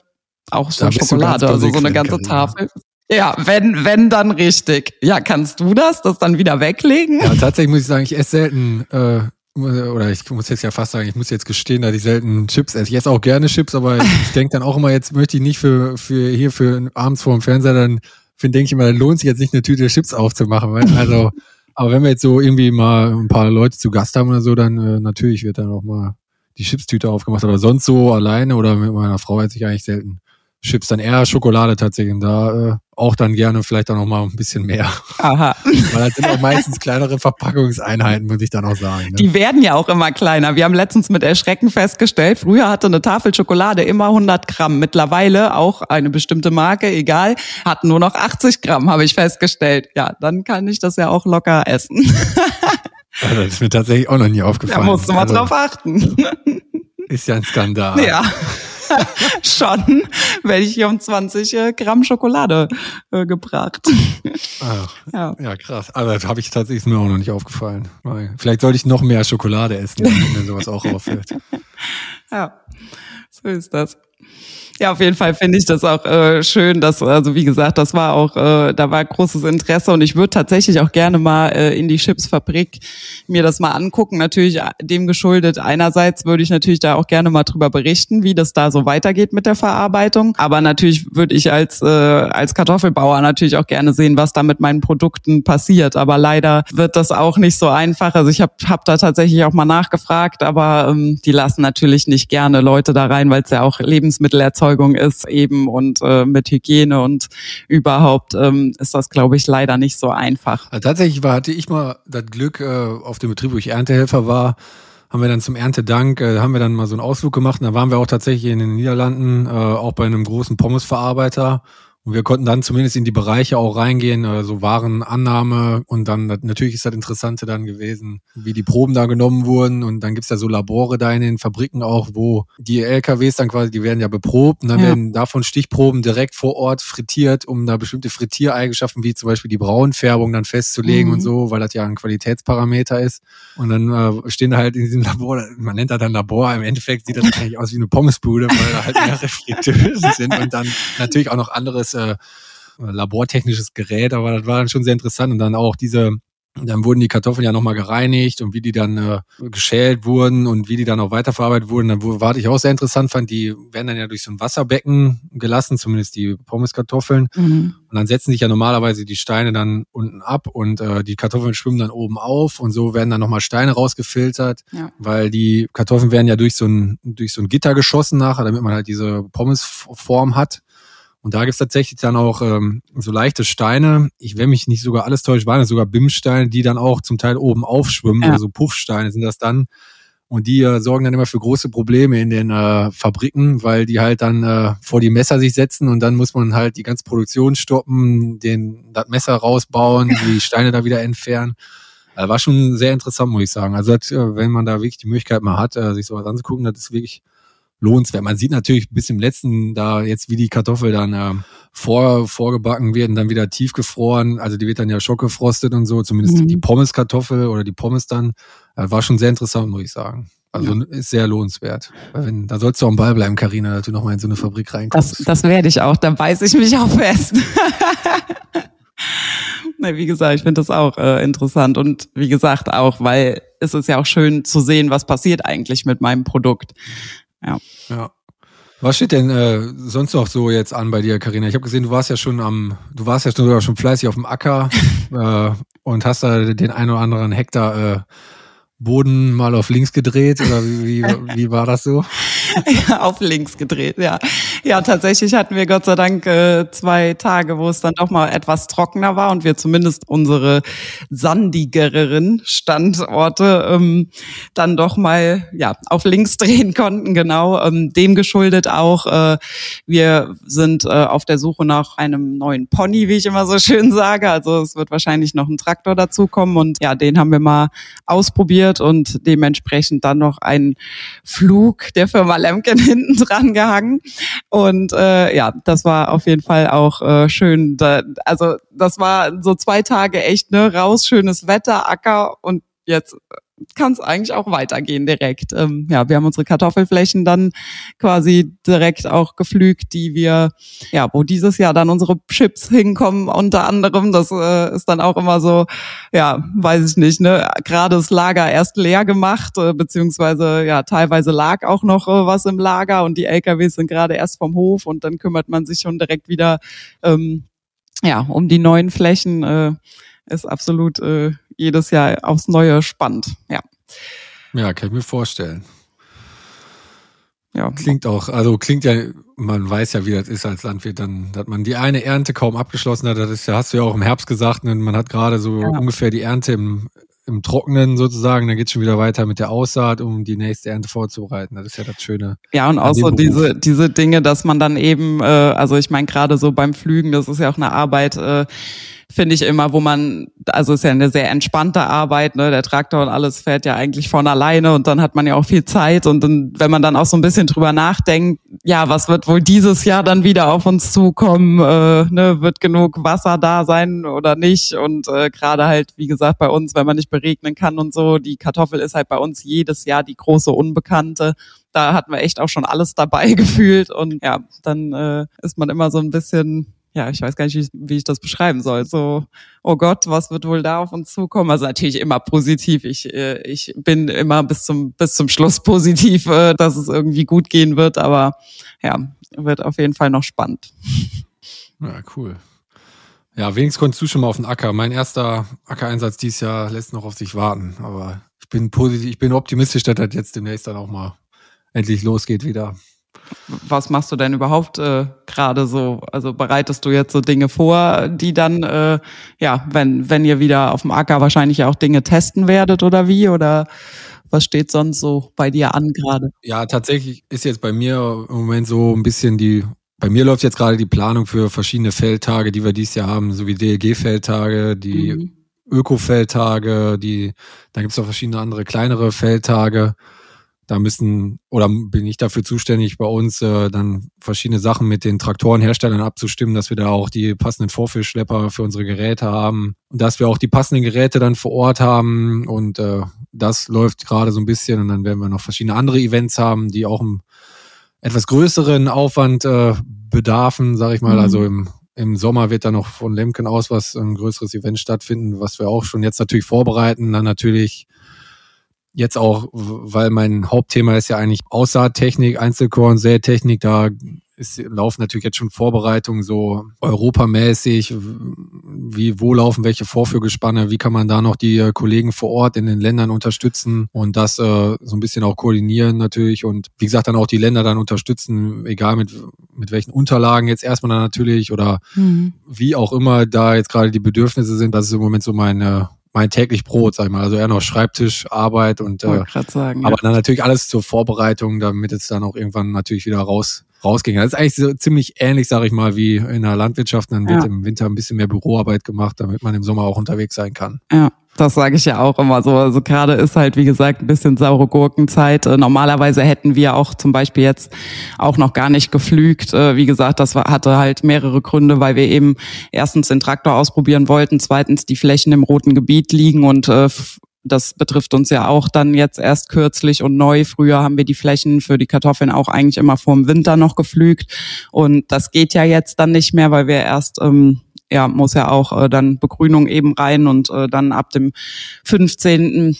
auch so Schokolade, also so eine ganze Tafel. Ja, wenn, wenn dann richtig. Ja, kannst du das, das dann wieder weglegen? Ja, tatsächlich muss ich sagen, ich esse selten, äh, oder ich muss jetzt ja fast sagen, ich muss jetzt gestehen, dass ich selten Chips esse. Ich esse auch gerne Chips, aber ich denke dann auch immer, jetzt möchte ich nicht für, für hier für abends vor dem Fernseher, dann finde denke ich immer, dann lohnt sich jetzt nicht eine Tüte Chips aufzumachen. Also, aber wenn wir jetzt so irgendwie mal ein paar Leute zu Gast haben oder so, dann äh, natürlich wird dann auch mal die Chipstüte aufgemacht. Aber sonst so alleine oder mit meiner Frau esse ich eigentlich selten Chips, dann eher Schokolade tatsächlich. Und da äh, auch dann gerne vielleicht auch noch mal ein bisschen mehr. Aha. Weil das sind auch meistens kleinere Verpackungseinheiten, muss ich dann auch sagen. Ne? Die werden ja auch immer kleiner. Wir haben letztens mit Erschrecken festgestellt, früher hatte eine Tafel Schokolade immer 100 Gramm. Mittlerweile auch eine bestimmte Marke, egal, hat nur noch 80 Gramm, habe ich festgestellt. Ja, dann kann ich das ja auch locker essen. Also das ist mir tatsächlich auch noch nie aufgefallen. Da musst du mal also, drauf achten. Ist ja ein Skandal. Ja. schon werde ich hier um 20 äh, Gramm Schokolade äh, gebracht. Ach, ja. ja, krass. Aber das habe ich tatsächlich mir auch noch nicht aufgefallen. Vielleicht sollte ich noch mehr Schokolade essen, wenn sowas auch auffällt. Ja, so ist das. Ja, auf jeden Fall finde ich das auch äh, schön, dass, also wie gesagt, das war auch, äh, da war großes Interesse und ich würde tatsächlich auch gerne mal äh, in die Chipsfabrik mir das mal angucken. Natürlich äh, dem geschuldet. Einerseits würde ich natürlich da auch gerne mal drüber berichten, wie das da so weitergeht mit der Verarbeitung. Aber natürlich würde ich als, äh, als Kartoffelbauer natürlich auch gerne sehen, was da mit meinen Produkten passiert. Aber leider wird das auch nicht so einfach. Also ich habe hab da tatsächlich auch mal nachgefragt, aber ähm, die lassen natürlich nicht gerne Leute da rein, weil es ja auch Lebensmittel erzeugt Erzeugung ist eben und äh, mit Hygiene und überhaupt ähm, ist das, glaube ich, leider nicht so einfach. Also tatsächlich war, hatte ich mal das Glück, äh, auf dem Betrieb, wo ich Erntehelfer war, haben wir dann zum Erntedank, äh, haben wir dann mal so einen Ausflug gemacht. Und da waren wir auch tatsächlich in den Niederlanden, äh, auch bei einem großen Pommesverarbeiter. Und wir konnten dann zumindest in die Bereiche auch reingehen, also Warenannahme und dann natürlich ist das Interessante dann gewesen, wie die Proben da genommen wurden und dann gibt's ja so Labore da in den Fabriken auch, wo die LKWs dann quasi, die werden ja beprobt und dann ja. werden davon Stichproben direkt vor Ort frittiert, um da bestimmte Frittiereigenschaften wie zum Beispiel die Braunfärbung dann festzulegen mhm. und so, weil das ja ein Qualitätsparameter ist. Und dann äh, stehen da halt in diesem Labor, man nennt das dann Labor, im Endeffekt sieht das eigentlich aus wie eine Pommesbude, weil da halt mehrere Fritteusen sind und dann natürlich auch noch anderes äh, labortechnisches Gerät, aber das war dann schon sehr interessant und dann auch diese dann wurden die Kartoffeln ja nochmal gereinigt und wie die dann äh, geschält wurden und wie die dann auch weiterverarbeitet wurden. Dann war ich auch sehr interessant fand, die werden dann ja durch so ein Wasserbecken gelassen, zumindest die Pommeskartoffeln. Mhm. Und dann setzen sich ja normalerweise die Steine dann unten ab und äh, die Kartoffeln schwimmen dann oben auf und so werden dann nochmal Steine rausgefiltert, ja. weil die Kartoffeln werden ja durch so ein, durch so ein Gitter geschossen nachher, damit man halt diese Pommesform hat. Und da gibt's tatsächlich dann auch ähm, so leichte Steine. Ich, wenn mich nicht sogar alles täuscht, waren das sogar Bimsteine, die dann auch zum Teil oben aufschwimmen. Ja. Also Puffsteine sind das dann. Und die äh, sorgen dann immer für große Probleme in den äh, Fabriken, weil die halt dann äh, vor die Messer sich setzen und dann muss man halt die ganze Produktion stoppen, den das Messer rausbauen, die Steine da wieder entfernen. Also war schon sehr interessant, muss ich sagen. Also das, äh, wenn man da wirklich die Möglichkeit mal hat, äh, sich sowas anzugucken, das ist wirklich lohnenswert. Man sieht natürlich bis im letzten da jetzt, wie die Kartoffel dann äh, vor, vorgebacken werden, dann wieder tiefgefroren. Also die wird dann ja schockgefrostet und so, zumindest mhm. die Pommeskartoffel oder die Pommes dann. Äh, war schon sehr interessant, muss ich sagen. Also ja. ist sehr lohnenswert. Wenn, da sollst du auch am Ball bleiben, Karina, dass du nochmal in so eine Fabrik reinkommst. Das, das werde ich auch, da beiß ich mich auch fest. nee, wie gesagt, ich finde das auch äh, interessant und wie gesagt auch, weil es ist ja auch schön zu sehen, was passiert eigentlich mit meinem Produkt. Ja. Ja. Was steht denn äh, sonst noch so jetzt an bei dir, Karina? Ich habe gesehen, du warst ja schon am, du warst ja sogar schon fleißig auf dem Acker äh, und hast da den ein oder anderen Hektar äh, Boden mal auf links gedreht oder wie, wie, wie war das so? ja, auf links gedreht, ja. Ja, tatsächlich hatten wir Gott sei Dank äh, zwei Tage, wo es dann doch mal etwas trockener war und wir zumindest unsere sandigeren Standorte ähm, dann doch mal ja auf links drehen konnten. Genau, ähm, dem geschuldet auch. Äh, wir sind äh, auf der Suche nach einem neuen Pony, wie ich immer so schön sage. Also es wird wahrscheinlich noch ein Traktor dazukommen und ja, den haben wir mal ausprobiert und dementsprechend dann noch einen Flug der Firma Lemken hinten dran gehangen. Und äh, ja, das war auf jeden Fall auch äh, schön. Da, also das war so zwei Tage echt, ne, raus, schönes Wetter, Acker und jetzt kann es eigentlich auch weitergehen direkt. Ähm, ja, wir haben unsere Kartoffelflächen dann quasi direkt auch gepflügt, die wir, ja, wo dieses Jahr dann unsere Chips hinkommen unter anderem. Das äh, ist dann auch immer so, ja, weiß ich nicht, ne, gerade das Lager erst leer gemacht, äh, beziehungsweise ja, teilweise lag auch noch äh, was im Lager und die LKWs sind gerade erst vom Hof und dann kümmert man sich schon direkt wieder ähm, ja, um die neuen Flächen. Äh, ist absolut äh, jedes Jahr aufs Neue spannend. Ja. Ja, kann ich mir vorstellen. Ja. Klingt auch, also klingt ja, man weiß ja, wie das ist als Landwirt, dann, dass man die eine Ernte kaum abgeschlossen hat, das ist ja, hast du ja auch im Herbst gesagt, und man hat gerade so ja. ungefähr die Ernte im, im Trockenen sozusagen, dann geht schon wieder weiter mit der Aussaat, um die nächste Ernte vorzubereiten. Das ist ja das Schöne. Ja, und auch so diese, diese Dinge, dass man dann eben, äh, also ich meine gerade so beim Flügen, das ist ja auch eine Arbeit, äh, finde ich immer, wo man, also ist ja eine sehr entspannte Arbeit, ne? Der Traktor und alles fährt ja eigentlich von alleine und dann hat man ja auch viel Zeit und dann, wenn man dann auch so ein bisschen drüber nachdenkt, ja, was wird wohl dieses Jahr dann wieder auf uns zukommen, äh, ne? wird genug Wasser da sein oder nicht und äh, gerade halt, wie gesagt, bei uns, wenn man nicht beregnen kann und so, die Kartoffel ist halt bei uns jedes Jahr die große Unbekannte da hatten wir echt auch schon alles dabei gefühlt und ja, dann äh, ist man immer so ein bisschen ja, ich weiß gar nicht, wie ich, das beschreiben soll. So, oh Gott, was wird wohl da auf uns zukommen? Also natürlich immer positiv. Ich, äh, ich bin immer bis zum, bis zum Schluss positiv, äh, dass es irgendwie gut gehen wird, aber ja, wird auf jeden Fall noch spannend. Ja, cool. Ja, wenigstens konntest du schon mal auf den Acker. Mein erster Ackereinsatz dieses Jahr lässt noch auf sich warten, aber ich bin positiv, ich bin optimistisch, dass das jetzt demnächst dann auch mal endlich losgeht wieder. Was machst du denn überhaupt äh, gerade so? Also bereitest du jetzt so Dinge vor, die dann, äh, ja, wenn, wenn ihr wieder auf dem Acker wahrscheinlich auch Dinge testen werdet oder wie? Oder was steht sonst so bei dir an gerade? Ja, tatsächlich ist jetzt bei mir im Moment so ein bisschen die, bei mir läuft jetzt gerade die Planung für verschiedene Feldtage, die wir dieses Jahr haben, so wie DLG-Feldtage, die mhm. Öko-Feldtage, die, da gibt es auch verschiedene andere kleinere Feldtage. Da müssen, oder bin ich dafür zuständig, bei uns äh, dann verschiedene Sachen mit den Traktorenherstellern abzustimmen, dass wir da auch die passenden Vorführschlepper für unsere Geräte haben und dass wir auch die passenden Geräte dann vor Ort haben. Und äh, das läuft gerade so ein bisschen. Und dann werden wir noch verschiedene andere Events haben, die auch einen etwas größeren Aufwand äh, bedarfen, sage ich mal. Mhm. Also im, im Sommer wird da noch von Lemken aus was ein größeres Event stattfinden, was wir auch schon jetzt natürlich vorbereiten. Dann natürlich jetzt auch, weil mein Hauptthema ist ja eigentlich Aussaattechnik, Einzelkorn, Sätechnik, da ist, laufen natürlich jetzt schon Vorbereitungen so europamäßig, wie, wo laufen welche Vorführgespanne, wie kann man da noch die äh, Kollegen vor Ort in den Ländern unterstützen und das äh, so ein bisschen auch koordinieren natürlich und wie gesagt dann auch die Länder dann unterstützen, egal mit, mit welchen Unterlagen jetzt erstmal dann natürlich oder mhm. wie auch immer da jetzt gerade die Bedürfnisse sind, das ist im Moment so meine mein täglich Brot, sag ich mal. Also eher noch Schreibtischarbeit und äh, sagen, aber ja. dann natürlich alles zur Vorbereitung, damit es dann auch irgendwann natürlich wieder raus rausging. Das ist eigentlich so ziemlich ähnlich, sage ich mal, wie in der Landwirtschaft. Dann wird ja. im Winter ein bisschen mehr Büroarbeit gemacht, damit man im Sommer auch unterwegs sein kann. Ja. Das sage ich ja auch immer so. Also gerade ist halt, wie gesagt, ein bisschen saure Gurkenzeit. Äh, normalerweise hätten wir auch zum Beispiel jetzt auch noch gar nicht geflügt. Äh, wie gesagt, das hatte halt mehrere Gründe, weil wir eben erstens den Traktor ausprobieren wollten, zweitens die Flächen im roten Gebiet liegen und äh, das betrifft uns ja auch dann jetzt erst kürzlich und neu. Früher haben wir die Flächen für die Kartoffeln auch eigentlich immer vor dem Winter noch geflügt. Und das geht ja jetzt dann nicht mehr, weil wir erst ähm, ja, muss ja auch äh, dann Begrünung eben rein und äh, dann ab dem 15.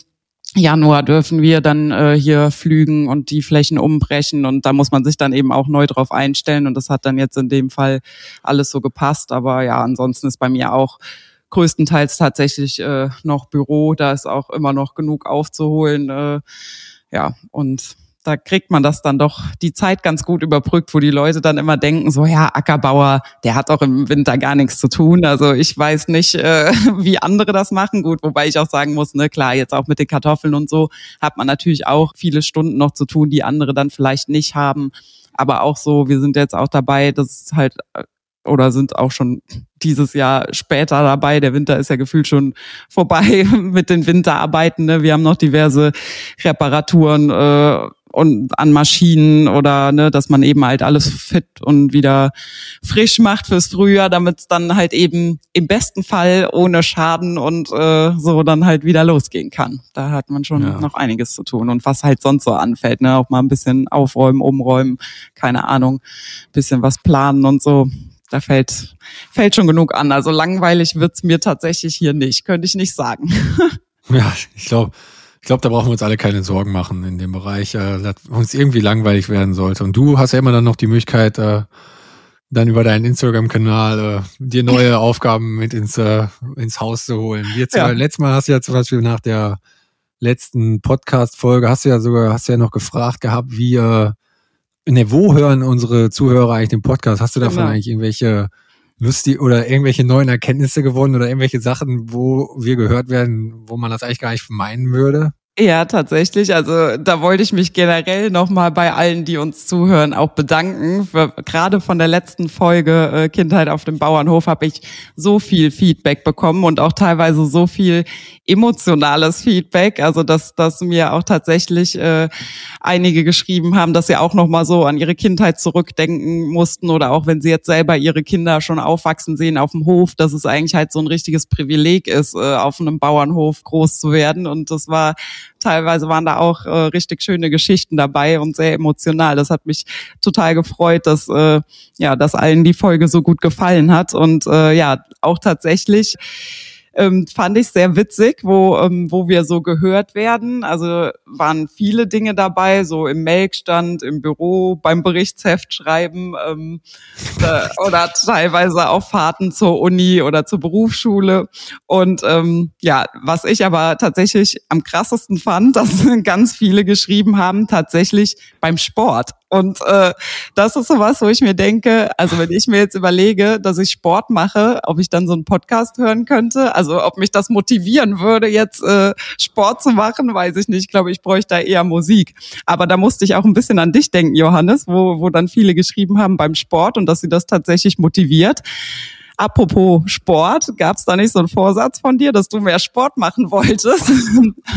Januar dürfen wir dann äh, hier flügen und die Flächen umbrechen und da muss man sich dann eben auch neu drauf einstellen und das hat dann jetzt in dem Fall alles so gepasst. Aber ja, ansonsten ist bei mir auch größtenteils tatsächlich äh, noch Büro, da ist auch immer noch genug aufzuholen. Äh, ja, und da kriegt man das dann doch die Zeit ganz gut überbrückt, wo die Leute dann immer denken, so ja, Ackerbauer, der hat doch im Winter gar nichts zu tun. Also ich weiß nicht, äh, wie andere das machen. Gut, wobei ich auch sagen muss, ne, klar, jetzt auch mit den Kartoffeln und so hat man natürlich auch viele Stunden noch zu tun, die andere dann vielleicht nicht haben. Aber auch so, wir sind jetzt auch dabei, das halt äh, oder sind auch schon dieses Jahr später dabei. Der Winter ist ja gefühlt schon vorbei mit den Winterarbeiten. Ne? Wir haben noch diverse Reparaturen äh, und an Maschinen oder ne, dass man eben halt alles fit und wieder frisch macht fürs Frühjahr, damit es dann halt eben im besten Fall ohne Schaden und äh, so dann halt wieder losgehen kann. Da hat man schon ja. noch einiges zu tun und was halt sonst so anfällt, ne, auch mal ein bisschen aufräumen, umräumen, keine Ahnung, bisschen was planen und so da fällt, fällt schon genug an. Also langweilig wird's mir tatsächlich hier nicht, könnte ich nicht sagen. ja, ich glaube, ich glaube, da brauchen wir uns alle keine Sorgen machen in dem Bereich, äh, dass uns irgendwie langweilig werden sollte. Und du hast ja immer dann noch die Möglichkeit, äh, dann über deinen Instagram-Kanal äh, dir neue Aufgaben mit ins, äh, ins Haus zu holen. Jetzt, ja. letztes Mal hast du ja zum Beispiel nach der letzten Podcast-Folge hast du ja sogar, hast du ja noch gefragt gehabt, wie, äh, ne, wo hören unsere Zuhörer eigentlich den Podcast? Hast du davon genau. eigentlich irgendwelche lustig oder irgendwelche neuen Erkenntnisse gewonnen oder irgendwelche Sachen, wo wir gehört werden, wo man das eigentlich gar nicht meinen würde? Ja, tatsächlich. Also da wollte ich mich generell nochmal bei allen, die uns zuhören, auch bedanken. Für, gerade von der letzten Folge äh, Kindheit auf dem Bauernhof habe ich so viel Feedback bekommen und auch teilweise so viel emotionales Feedback. Also dass, dass mir auch tatsächlich äh, einige geschrieben haben, dass sie auch nochmal so an ihre Kindheit zurückdenken mussten oder auch wenn sie jetzt selber ihre Kinder schon aufwachsen sehen auf dem Hof, dass es eigentlich halt so ein richtiges Privileg ist, äh, auf einem Bauernhof groß zu werden. Und das war Teilweise waren da auch äh, richtig schöne Geschichten dabei und sehr emotional. Das hat mich total gefreut, dass äh, ja, dass allen die Folge so gut gefallen hat und äh, ja, auch tatsächlich ähm, fand ich sehr witzig, wo, ähm, wo wir so gehört werden. Also waren viele Dinge dabei, so im Melkstand, im Büro, beim Berichtsheft schreiben ähm, äh, oder teilweise auch Fahrten zur Uni oder zur Berufsschule. Und ähm, ja, was ich aber tatsächlich am krassesten fand, dass ganz viele geschrieben haben, tatsächlich beim Sport. Und äh, das ist sowas, wo ich mir denke, also wenn ich mir jetzt überlege, dass ich Sport mache, ob ich dann so einen Podcast hören könnte, also ob mich das motivieren würde, jetzt äh, Sport zu machen, weiß ich nicht. Ich glaube, ich bräuchte da eher Musik. Aber da musste ich auch ein bisschen an dich denken, Johannes, wo, wo dann viele geschrieben haben beim Sport und dass sie das tatsächlich motiviert. Apropos Sport, gab es da nicht so einen Vorsatz von dir, dass du mehr Sport machen wolltest?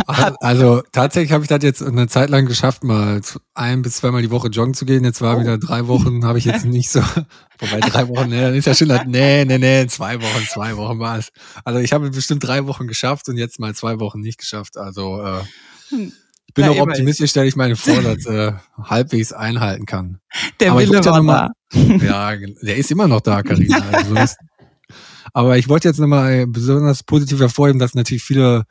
Also, also tatsächlich habe ich das jetzt eine Zeit lang geschafft, mal ein bis zweimal die Woche joggen zu gehen. Jetzt war oh. wieder drei Wochen, habe ich jetzt nicht so. Wobei drei Wochen, nee, dann ist ja schon, nee, nee, nee, zwei Wochen, zwei Wochen war es. Also ich habe bestimmt drei Wochen geschafft und jetzt mal zwei Wochen nicht geschafft. Also äh, hm. ich bin Na, auch optimistisch, dass ich meine Vorsatz äh, halbwegs einhalten kann. Der Aber Wille war mal, Ja, der ist immer noch da, Karina. Also, aber ich wollte jetzt nochmal besonders positiv hervorheben, dass natürlich viele,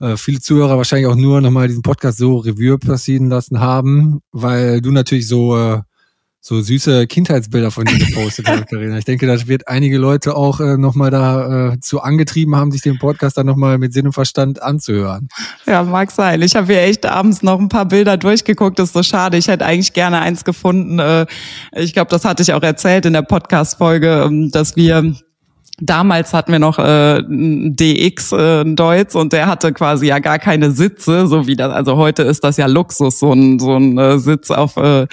äh, viele Zuhörer wahrscheinlich auch nur nochmal diesen Podcast so Revue passieren lassen haben, weil du natürlich so, äh, so süße Kindheitsbilder von dir gepostet hast, Karina. Ich denke, das wird einige Leute auch äh, nochmal da äh, zu angetrieben haben, sich den Podcast dann nochmal mit Sinn und Verstand anzuhören. Ja, mag sein. Ich habe hier echt abends noch ein paar Bilder durchgeguckt. Das ist so schade. Ich hätte eigentlich gerne eins gefunden. Äh, ich glaube, das hatte ich auch erzählt in der Podcast-Folge, ähm, dass wir Damals hatten wir noch äh, DX äh, Deutz und der hatte quasi ja gar keine Sitze, so wie das. Also heute ist das ja Luxus, so ein so ein äh, Sitz auf äh,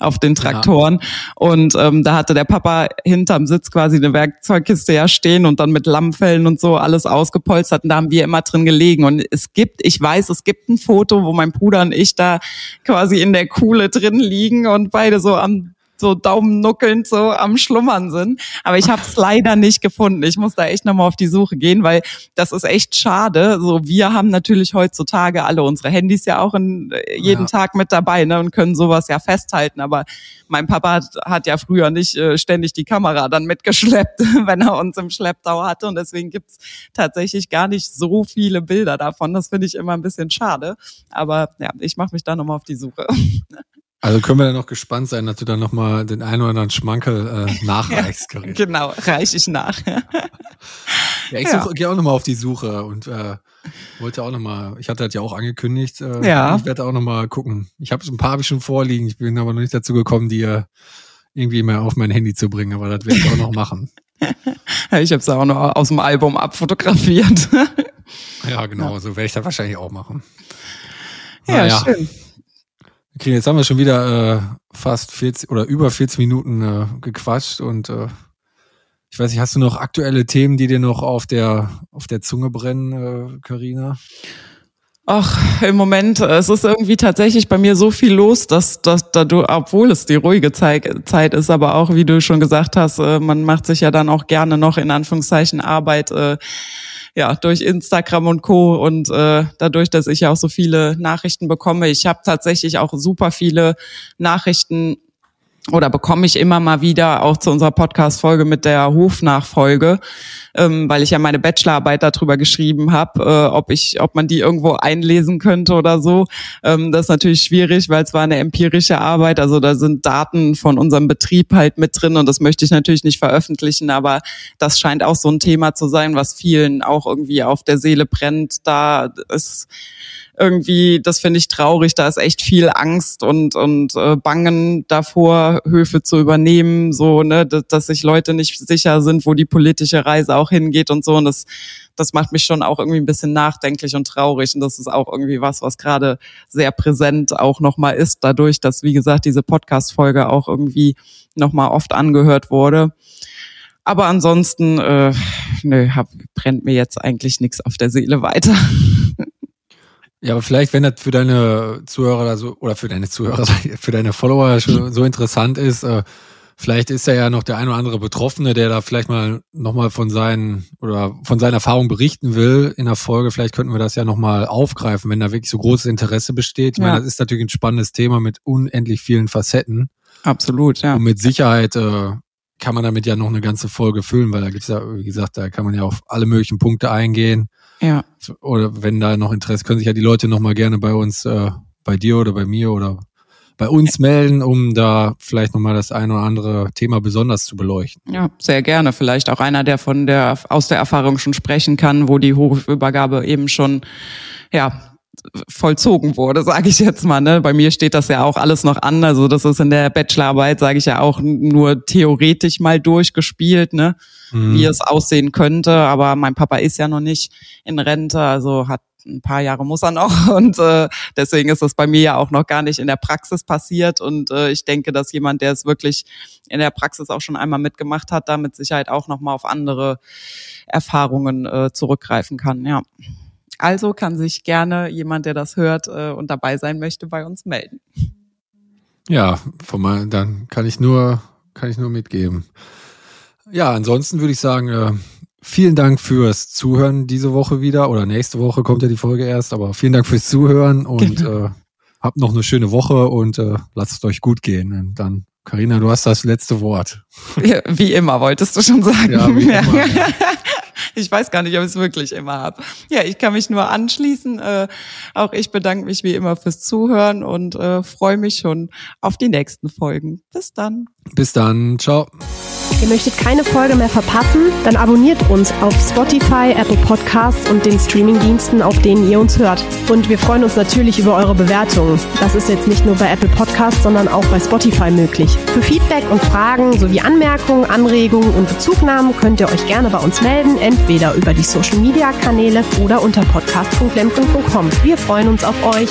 auf den Traktoren. Ja. Und ähm, da hatte der Papa hinterm Sitz quasi eine Werkzeugkiste ja stehen und dann mit Lammfällen und so alles ausgepolstert. Und da haben wir immer drin gelegen. Und es gibt, ich weiß, es gibt ein Foto, wo mein Bruder und ich da quasi in der Kuhle drin liegen und beide so am so daumennuckelnd so am Schlummern sind. Aber ich habe es leider nicht gefunden. Ich muss da echt nochmal auf die Suche gehen, weil das ist echt schade. So, wir haben natürlich heutzutage alle unsere Handys ja auch in, äh, jeden ja. Tag mit dabei ne, und können sowas ja festhalten. Aber mein Papa hat, hat ja früher nicht äh, ständig die Kamera dann mitgeschleppt, wenn er uns im Schlepptau hatte. Und deswegen gibt's tatsächlich gar nicht so viele Bilder davon. Das finde ich immer ein bisschen schade. Aber ja, ich mache mich da nochmal auf die Suche. Also können wir dann noch gespannt sein, dass du dann nochmal den einen oder anderen Schmankel äh, nachreichst, Karin. genau, reiche ich nach. ja, ich ja. gehe auch nochmal auf die Suche und äh, wollte auch nochmal, ich hatte das ja auch angekündigt, äh, ja. ich werde auch nochmal gucken. Ich habe ein paar habe ich schon vorliegen, ich bin aber noch nicht dazu gekommen, die äh, irgendwie mal auf mein Handy zu bringen, aber das werde ich auch noch machen. ich habe es auch noch aus dem Album abfotografiert. ja, genau, ja. so werde ich das wahrscheinlich auch machen. Ja, ja, schön. Okay, jetzt haben wir schon wieder äh, fast 40 oder über 40 Minuten äh, gequatscht und äh, ich weiß nicht, hast du noch aktuelle Themen, die dir noch auf der auf der Zunge brennen? Äh, Ach, im Moment, äh, es ist irgendwie tatsächlich bei mir so viel los, dass, dass da du, obwohl es die ruhige Zeit, Zeit ist, aber auch, wie du schon gesagt hast, äh, man macht sich ja dann auch gerne noch in Anführungszeichen Arbeit äh, ja, durch Instagram und Co. Und äh, dadurch, dass ich ja auch so viele Nachrichten bekomme, ich habe tatsächlich auch super viele Nachrichten oder bekomme ich immer mal wieder auch zu unserer Podcast-Folge mit der Hofnachfolge, ähm, weil ich ja meine Bachelorarbeit darüber geschrieben habe, äh, ob ich, ob man die irgendwo einlesen könnte oder so. Ähm, das ist natürlich schwierig, weil es war eine empirische Arbeit, also da sind Daten von unserem Betrieb halt mit drin und das möchte ich natürlich nicht veröffentlichen, aber das scheint auch so ein Thema zu sein, was vielen auch irgendwie auf der Seele brennt. Da ist irgendwie, das finde ich traurig, da ist echt viel Angst und, und äh, Bangen davor, Höfe zu übernehmen, so, ne, dass, dass sich Leute nicht sicher sind, wo die politische Reise auch hingeht und so. Und das, das macht mich schon auch irgendwie ein bisschen nachdenklich und traurig. Und das ist auch irgendwie was, was gerade sehr präsent auch nochmal ist, dadurch, dass, wie gesagt, diese Podcast-Folge auch irgendwie nochmal oft angehört wurde. Aber ansonsten, äh, nö, hab, brennt mir jetzt eigentlich nichts auf der Seele weiter. Ja, aber vielleicht, wenn das für deine Zuhörer oder, so, oder für deine Zuhörer, für deine Follower so interessant ist, äh, vielleicht ist da ja noch der ein oder andere Betroffene, der da vielleicht mal nochmal von seinen oder von seiner Erfahrung berichten will in der Folge. Vielleicht könnten wir das ja nochmal aufgreifen, wenn da wirklich so großes Interesse besteht. Ich ja. meine, das ist natürlich ein spannendes Thema mit unendlich vielen Facetten. Absolut, ja. Und mit Sicherheit äh, kann man damit ja noch eine ganze Folge füllen, weil da gibt's ja, wie gesagt, da kann man ja auf alle möglichen Punkte eingehen. Ja. Oder wenn da noch Interesse, können sich ja die Leute nochmal gerne bei uns, äh, bei dir oder bei mir oder bei uns melden, um da vielleicht nochmal das ein oder andere Thema besonders zu beleuchten. Ja, sehr gerne. Vielleicht auch einer, der von der, aus der Erfahrung schon sprechen kann, wo die Hochübergabe eben schon, ja, vollzogen wurde, sage ich jetzt mal. Ne? Bei mir steht das ja auch alles noch an. Also das ist in der Bachelorarbeit, sage ich ja auch, nur theoretisch mal durchgespielt, ne? Mhm. wie es aussehen könnte. Aber mein Papa ist ja noch nicht in Rente, also hat ein paar Jahre muss er noch und äh, deswegen ist das bei mir ja auch noch gar nicht in der Praxis passiert und äh, ich denke, dass jemand, der es wirklich in der Praxis auch schon einmal mitgemacht hat, da mit Sicherheit auch noch mal auf andere Erfahrungen äh, zurückgreifen kann. Ja. Also kann sich gerne jemand, der das hört äh, und dabei sein möchte, bei uns melden. Ja, von mal, dann kann ich nur, kann ich nur mitgeben. Ja, ansonsten würde ich sagen, äh, vielen Dank fürs Zuhören diese Woche wieder oder nächste Woche kommt ja die Folge erst, aber vielen Dank fürs Zuhören und genau. äh, habt noch eine schöne Woche und äh, lasst es euch gut gehen. Und dann, Karina, du hast das letzte Wort. Ja, wie immer, wolltest du schon sagen. Ja, wie immer, ja. Ich weiß gar nicht, ob ich es wirklich immer habe. Ja, ich kann mich nur anschließen. Äh, auch ich bedanke mich wie immer fürs Zuhören und äh, freue mich schon auf die nächsten Folgen. Bis dann. Bis dann. Ciao. Ihr möchtet keine Folge mehr verpassen? Dann abonniert uns auf Spotify, Apple Podcasts und den Streamingdiensten, auf denen ihr uns hört. Und wir freuen uns natürlich über eure Bewertungen. Das ist jetzt nicht nur bei Apple Podcasts, sondern auch bei Spotify möglich. Für Feedback und Fragen sowie Anmerkungen, Anregungen und Bezugnahmen könnt ihr euch gerne bei uns melden, entweder über die Social Media Kanäle oder unter podcast.lemken.com. Wir freuen uns auf euch.